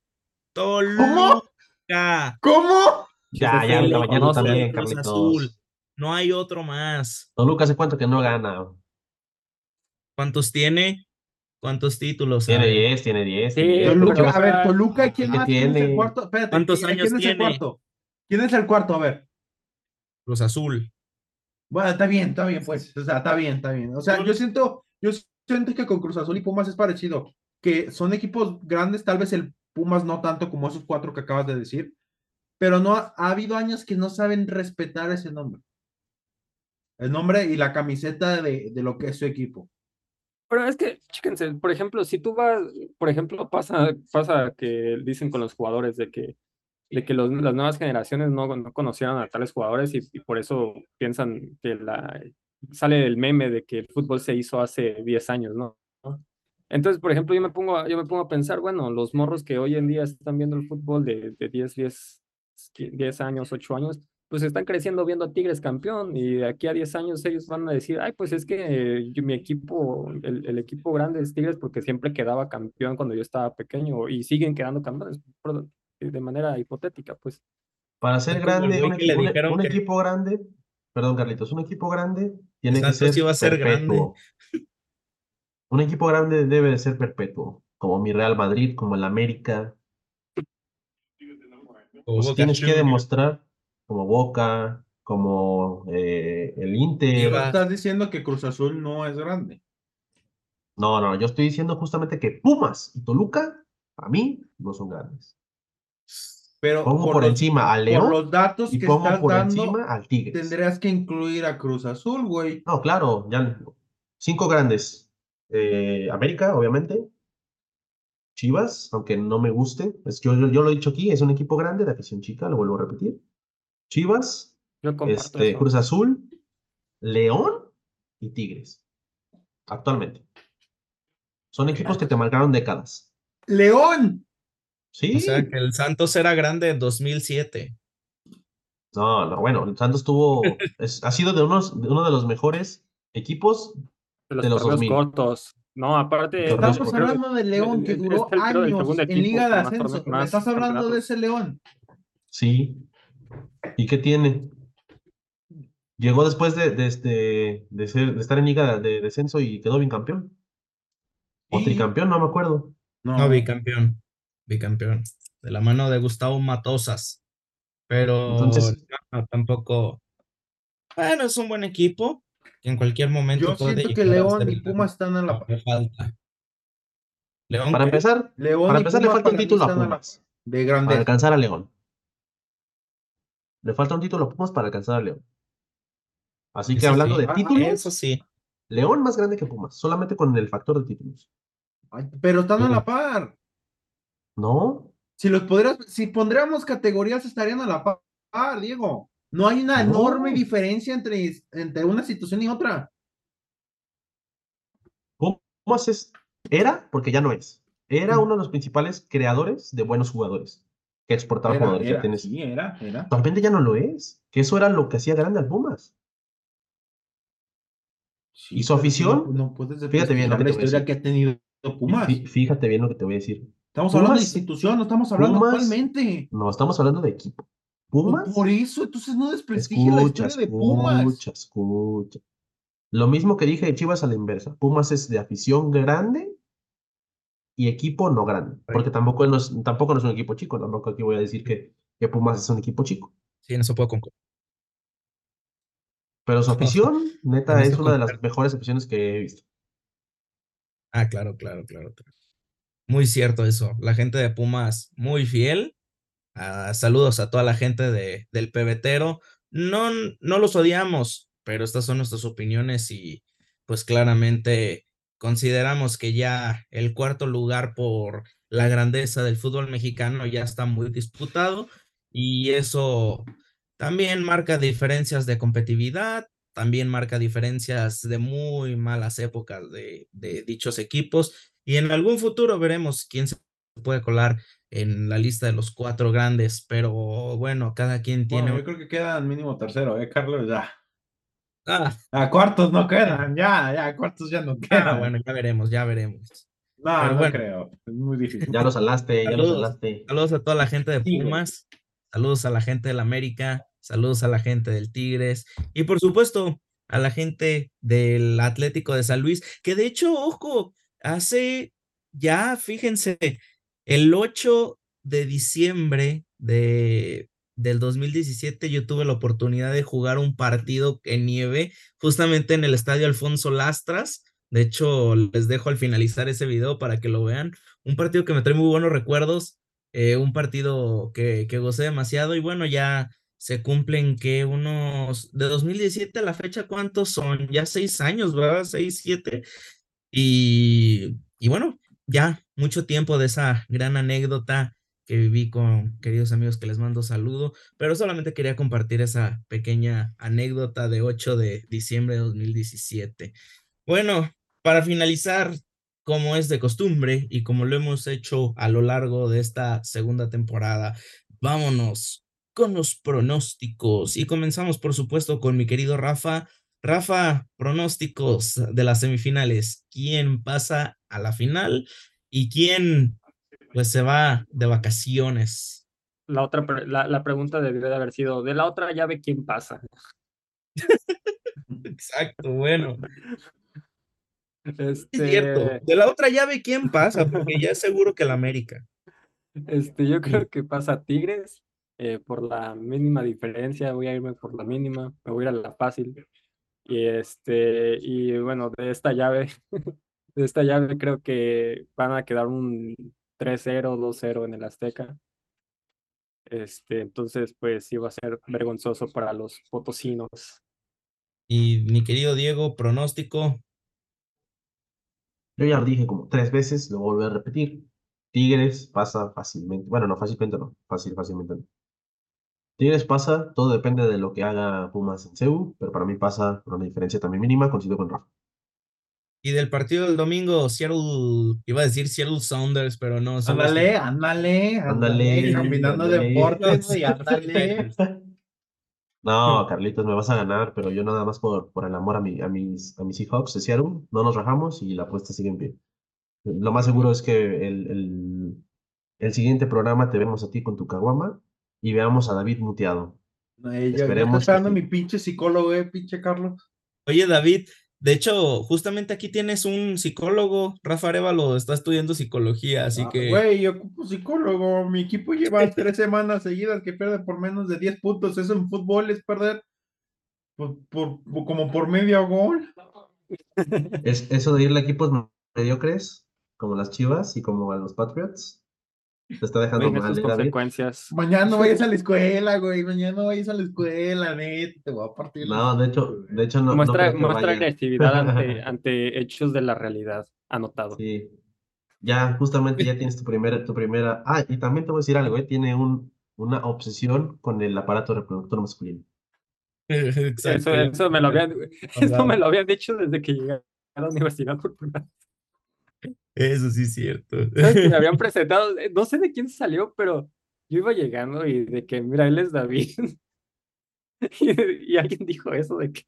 Toluca. ¿Cómo? Ya, ya, lo caballero conozco. también, Carlitos. Azul. No hay otro más. Toluca hace cuánto que no gana. ¿Cuántos tiene? ¿Cuántos títulos Tiene hay? 10, tiene 10. Sí, tiene 10. pero Toluca, Chivas- a ver, Toluca, ¿quién ¿Qué más? ¿Quién es el tiene? cuarto? Espérate, ¿Cuántos ¿quién- años ¿quién es el cuarto? ¿Quién es el cuarto? A ver. Cruz Azul. Bueno, está bien, está bien, pues. O sea, está bien, está bien. O sea, yo siento, yo siento que con Cruz Azul y Pumas es parecido. Que son equipos grandes, tal vez el Pumas no tanto como esos cuatro que acabas de decir. Pero no ha, ha habido años que no saben respetar ese nombre. El nombre y la camiseta de, de lo que es su equipo. Pero es que, chéquense, por ejemplo, si tú vas, por ejemplo, pasa, pasa que dicen con los jugadores de que, de que los- las nuevas generaciones no, no conocieron a tales jugadores y, y por eso piensan que la, sale el meme de que el fútbol se hizo hace 10 años, ¿no? Entonces, por ejemplo, yo me pongo, a- yo me pongo a pensar, bueno, los morros que hoy en día están viendo el fútbol de, de 10, 10, 10 años, 8 años, pues están creciendo viendo a Tigres campeón y de aquí a 10 años ellos van a decir, ay, pues es que eh, yo- mi equipo, el, el equipo grande es Tigres porque siempre quedaba campeón cuando yo estaba pequeño y siguen quedando campeones por- de manera hipotética, pues. Para ser grande, un, que le equi- un- dijeron un que- equipo grande, perdón, Carlitos, un equipo grande tiene que ser a ser grande. perpetuo. Un equipo grande debe de ser perpetuo, como mi Real Madrid, como el América. Pues tienes que demostrar, como Boca, como eh, el Inter. Pero estás diciendo que Cruz Azul no es grande. No, no, yo estoy diciendo justamente que Pumas y Toluca, a mí, no son grandes. Pero Pongo por, los, encima al por León los datos y que pongo estás por dando, encima al Tigres. tendrías que incluir a Cruz Azul, güey. No, claro, ya. Cinco grandes. Eh, América, obviamente. Chivas, aunque no me guste. Es, yo, yo, yo lo he dicho aquí, es un equipo grande de afición chica, lo vuelvo a repetir. Chivas, este, eso. Cruz Azul, León y Tigres. Actualmente. Son equipos que te marcaron décadas. ¡León! Sí. O sea que el Santos era grande en 2007. No, no, bueno, el Santos tuvo. <laughs> es- ha sido de, unos, de uno de los mejores equipos de los, de los torneos 2000. cortos. No, aparte. Estamos hablando de León que duró el- el años en equipo Liga de Ascenso. Me estás hablando de ese León. Sí. ¿Y qué tiene? Llegó después de, de, este, de, ser, de estar en liga de descenso y quedó bicampeón. O tricampeón, no me acuerdo. No, bicampeón. Bicampeón. De la mano de Gustavo Matosas. Pero Entonces- no, tampoco. Bueno, es un buen equipo. Que en cualquier momento Yo puede siento que León y grande. Pumas están a la par. le falta. León, Para empezar, León para empezar le falta un para título a Pumas. De Para grandeza. alcanzar a León. Le falta un título a Pumas para alcanzar a León. Así que Eso hablando sí. de Ah, títulos, Eso sí. León más grande que Pumas, solamente con el factor de títulos. Ay, Pero están a la par. ¿No? Si los podrías, si pondríamos categorías, estarían a la par, Diego. No hay una No. enorme diferencia entre, entre una situación y otra. Pumas es, era, porque ya no es, era uno de los principales creadores de buenos jugadores, que exportaba Era, jugadores. ya era, tienes- sí, era, era. Actualmente ya no lo es, que eso era lo que hacía grande al Pumas. Sí, ¿Y su afición? No, no puedes Fíjate bien lo que la te historia que ha tenido Pumas. Fí- Fíjate bien lo que te voy a decir. Estamos hablando de institución, no estamos hablando Pumas- actualmente. No, estamos hablando de equipo. Pumas. Por eso, entonces no desprestigia la historia de Pumas. escucha, escucha. Lo mismo que dije de Chivas a la inversa. Pumas es de afición grande y equipo no grande. Porque tampoco no es, tampoco no es un equipo chico. Tampoco aquí voy a decir que, que Pumas es un equipo chico. Sí, en eso puedo concordar. Pero su <laughs> afición, neta, es una de las mejores aficiones que he visto. Ah, claro, claro, claro. claro. Muy cierto eso. La gente de Pumas muy fiel. Ah, saludos a toda la gente de, del pebetero. No, no los odiamos, pero estas son nuestras opiniones y pues claramente consideramos que ya el cuarto lugar por la grandeza del fútbol mexicano ya está muy disputado y eso también marca diferencias de competitividad, también marca diferencias de muy malas épocas de, de dichos equipos y en algún futuro veremos quién se puede colar en la lista de los cuatro grandes, pero bueno, cada quien tiene... Bueno, yo creo que quedan mínimo tercero, ¿eh, Carlos? Ya. Ah, A cuartos no quedan, ya, ya, cuartos ya no quedan. ah, bueno, ya veremos, ya veremos. no, pero no bueno. creo. Es muy difícil. Ya lo salaste, ya lo Saludos. salaste. Saludos a toda la gente de Sí. Pumas, saludos a la gente del América, saludos a la gente del Tigres y por supuesto a la gente del Atlético de San Luis, que de hecho, ojo, hace ya, fíjense, el 8 de diciembre de, del 2017 yo tuve la oportunidad de jugar un partido en nieve justamente en el estadio Alfonso Lastras. De hecho, les dejo al finalizar ese video para que lo vean. Un partido que me trae muy buenos recuerdos, eh, un partido que, que gocé demasiado y bueno, ya se cumplen que unos, de 2017 a la fecha, ¿cuántos son? Ya seis años, ¿verdad? Seis, siete. Y, y bueno, ya mucho tiempo de esa gran anécdota que viví con queridos amigos que les mando saludo, pero solamente quería compartir esa pequeña anécdota de 8 de diciembre de 2017. Bueno, para finalizar, como es de costumbre y como lo hemos hecho a lo largo de esta segunda temporada, vámonos con los pronósticos y comenzamos por supuesto con mi querido Rafa. Rafa, pronósticos de las semifinales. ¿Quién pasa a la final y quién pues se va de vacaciones? La otra, la, la pregunta debió de haber sido, de la otra llave, ¿quién pasa? <laughs> Exacto, bueno, Este, es cierto. De la otra llave, ¿quién pasa? Porque ya es seguro que la América. Este, yo creo que pasa Tigres eh, por la mínima diferencia, voy a irme por la mínima, me voy a ir a la fácil. Y este, y bueno, de esta llave, <laughs> de esta llave creo que van a quedar un 3-0, 2-0 en el Azteca. Este, entonces, pues sí va a ser vergonzoso para los potosinos. Y mi querido Diego, pronóstico. Yo ya lo dije como tres veces, lo vuelvo a repetir. Tigres pasa fácilmente. Bueno, no, fácilmente no. Fácil, fácilmente no. Tigres pasa, todo depende de lo que haga Pumas en CEU, pero para mí pasa por una diferencia también mínima, coincido con Rafa. Y del partido del domingo, Seattle, iba a decir Seattle Sounders, pero no. son los Ándale, ándale, Ándale, ándale, combinando ándale. deportes, güey, <laughs> ándale. No, Carlitos, me vas a ganar, pero yo nada más por, por el amor a, mi, a, mis, a mis Seahawks de Seattle, no nos rajamos y la apuesta sigue en pie. Lo más seguro es que el, el, el siguiente programa te vemos a ti con tu caguama y veamos a David muteado. Ay, yo- yo Esperemos estoy esperando que mi pinche psicólogo, eh, pinche Carlos. Oye, David, de hecho, justamente aquí tienes un psicólogo. Rafa Arevalo está estudiando psicología, así Ah, que. Güey, yo ocupo psicólogo. Mi equipo lleva <laughs> tres semanas seguidas que pierde por menos de 10 puntos. Eso en fútbol es perder por, por- por- como por medio gol. Es, eso de irle a equipos mediocres, como las Chivas y como a los Patriots, te está dejando mal, consecuencias. Mañana no vayas a la <laughs> escuela, güey. Mañana no vayas a la escuela, neta. Te voy a partir. la No, de hecho, de hecho no, no muestra creo que muestra vaya. agresividad ante, <laughs> ante hechos de la realidad. Anotado. Sí. Ya, justamente ya tienes tu primera, tu primera. Ah, y también te voy a decir algo, ¿eh? Tiene un, una obsesión con el aparato reproductor masculino. <laughs> Exacto, Eso, eso me lo habían, eso me lo habían dicho desde que llegué a la universidad por primera vez. Eso sí es cierto. ¿Sabes que me habían <laughs> presentado? Eh, No sé de quién salió, pero yo iba llegando y de que, mira, él es David. <laughs> Y, y alguien dijo eso de que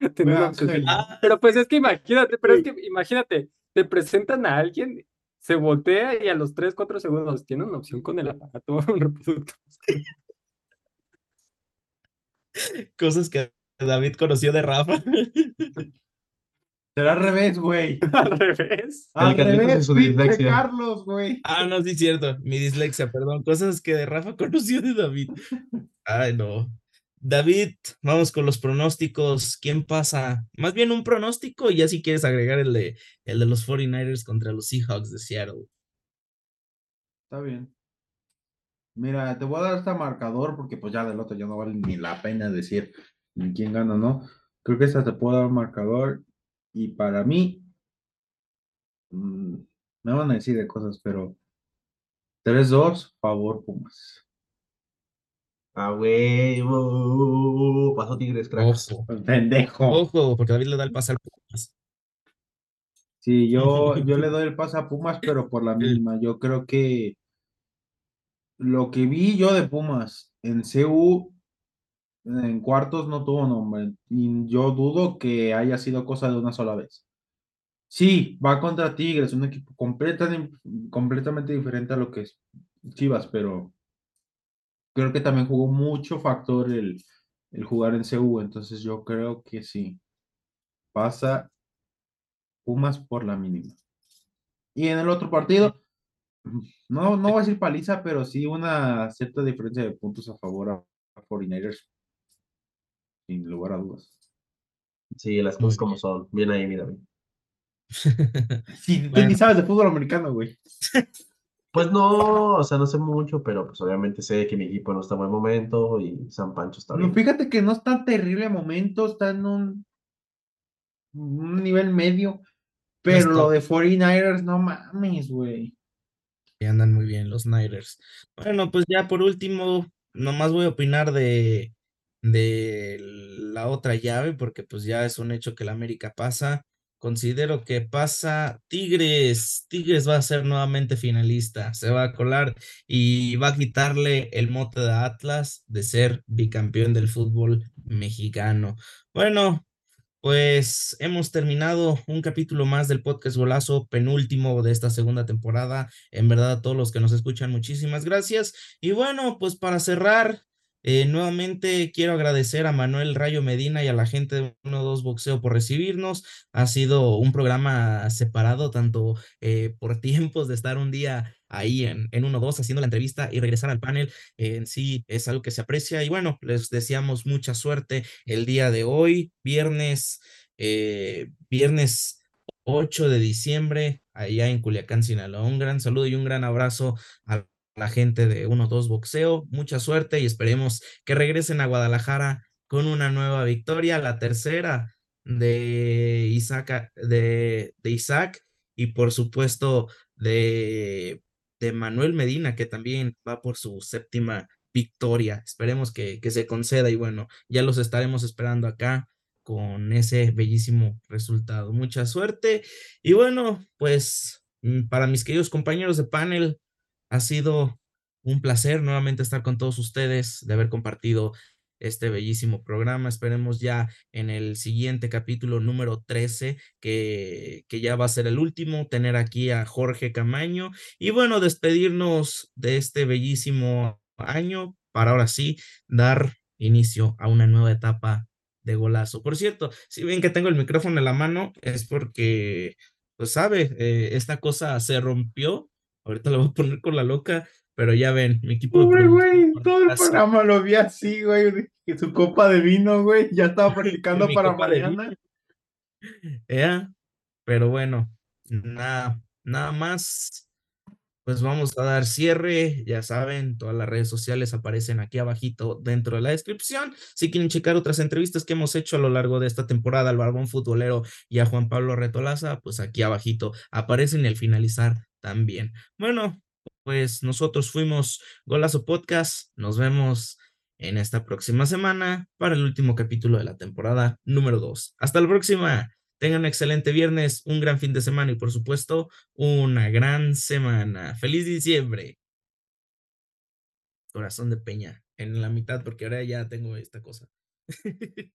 <laughs> tenía una Ángel. obsesión. Ah, Pero pues es que imagínate, pero es que imagínate, te presentan a alguien, se voltea y a los 3, 4 segundos tiene una opción con el aparato reproductor. cosas que David conoció de Rafa. Será al revés, güey. <laughs> Al revés. Al revés, su dislexia. Carlos, güey. Ah, no, sí es cierto. Mi dislexia, perdón. Cosas que de Rafa <laughs> conoció de David. Ay, no. David, vamos con los pronósticos. ¿Quién pasa? Más bien un pronóstico y ya si quieres agregar el de, el de los 49ers contra los Seahawks de Seattle. Está bien. Mira, te voy a dar este marcador porque pues ya del otro ya no vale ni la pena decir ni quién gana, ¿no? Creo que esta te puedo dar un marcador y para mí mm, me van a decir de cosas, pero 3-2, favor Pumas. Ah, güey. Pasó Tigres, cracks. Ojo, <laughs> Pendejo. ojo, porque David le da el pase al Pumas. Sí, yo, yo le <laughs> doy el pase a Pumas, pero por la mínima. Yo creo que lo que vi yo de Pumas en CU en cuartos no tuvo nombre. Y yo dudo que haya sido cosa de una sola vez. Sí, va contra Tigres, un equipo completa- completamente diferente a lo que es Chivas, pero creo que también jugó mucho factor el, el jugar en CU. Entonces yo creo que sí. Pasa Pumas por la mínima. Y en el otro partido, no, no voy a decir paliza, pero sí una cierta diferencia de puntos a favor a, a 49ers. Sin lugar a dudas. Sí, las cosas como son. Bien ahí, mira. <laughs> Sí, tú ni sabes de fútbol americano, güey. <laughs> Pues no, o sea, no sé mucho, pero pues obviamente sé que mi equipo no está en buen momento y San Pancho está bien. fíjate que no es tan terrible momento, está en un, un nivel medio, pero lo de 49ers, no mames, güey. Y andan muy bien los Niners. Bueno, pues ya por último, nomás voy a opinar de, de la otra llave, porque pues ya es un hecho que la América pasa. Considero que pasa Tigres. Tigres va a ser nuevamente finalista. Se va a colar y va a quitarle el mote de Atlas de ser bicampeón del fútbol mexicano. Bueno, pues hemos terminado un capítulo más del podcast Golazo, penúltimo de esta segunda temporada. En verdad, a todos los que nos escuchan, muchísimas gracias. Y bueno, pues para cerrar, eh, nuevamente quiero agradecer a Manuel Rayo Medina y a la gente de 1-2 Boxeo por recibirnos. Ha sido un programa separado, tanto eh, por <laughs> tiempos de estar un día ahí en, en 1-2 haciendo la entrevista y regresar al panel. en sí es algo que se aprecia. Y bueno, les deseamos mucha suerte el día de hoy, viernes, eh, viernes 8 de diciembre, allá en Culiacán, Sinaloa. Un gran saludo y un gran abrazo a la gente de 1-2 Boxeo. Mucha suerte y esperemos que regresen a Guadalajara con una nueva victoria, la tercera de Isaac, de, de Isaac y por supuesto de, de Manuel Medina, que también va por su séptima victoria. Esperemos que, que se conceda y bueno, ya los estaremos esperando acá con ese bellísimo resultado. Mucha suerte y bueno, pues mm, para mis queridos compañeros de panel, ha sido un placer nuevamente estar con todos ustedes, de haber compartido este bellísimo programa. Esperemos ya en el siguiente capítulo número 13, que, que ya va a ser el último, tener aquí a Jorge Camaño y bueno, despedirnos de este bellísimo año para ahora sí dar inicio a una nueva etapa de golazo. Por cierto, si ven que tengo el micrófono en la mano, es porque, pues sabe, eh, esta cosa se rompió. Ahorita lo voy a poner con la loca, pero ya ven, mi equipo Pobre güey, todo el programa lo vi así, güey, que su copa de vino, güey, ya estaba <laughs> practicando para mañana. ¿eh? Pero bueno, nada, nada más. Pues vamos a dar cierre, ya saben, todas las redes sociales aparecen aquí abajito dentro de la descripción. Si quieren checar otras entrevistas que hemos hecho a lo largo de esta temporada al Barbón Futbolero y a Juan Pablo Retolaza, pues aquí abajito aparecen y al finalizar también. Bueno, pues nosotros fuimos Golazo Podcast, nos vemos en esta próxima semana para el último capítulo de la temporada número 2. Hasta la próxima. Tengan un excelente viernes, un gran fin de semana y por supuesto una gran semana. Feliz diciembre. Corazón de peña en la mitad porque ahora ya tengo esta cosa. <laughs>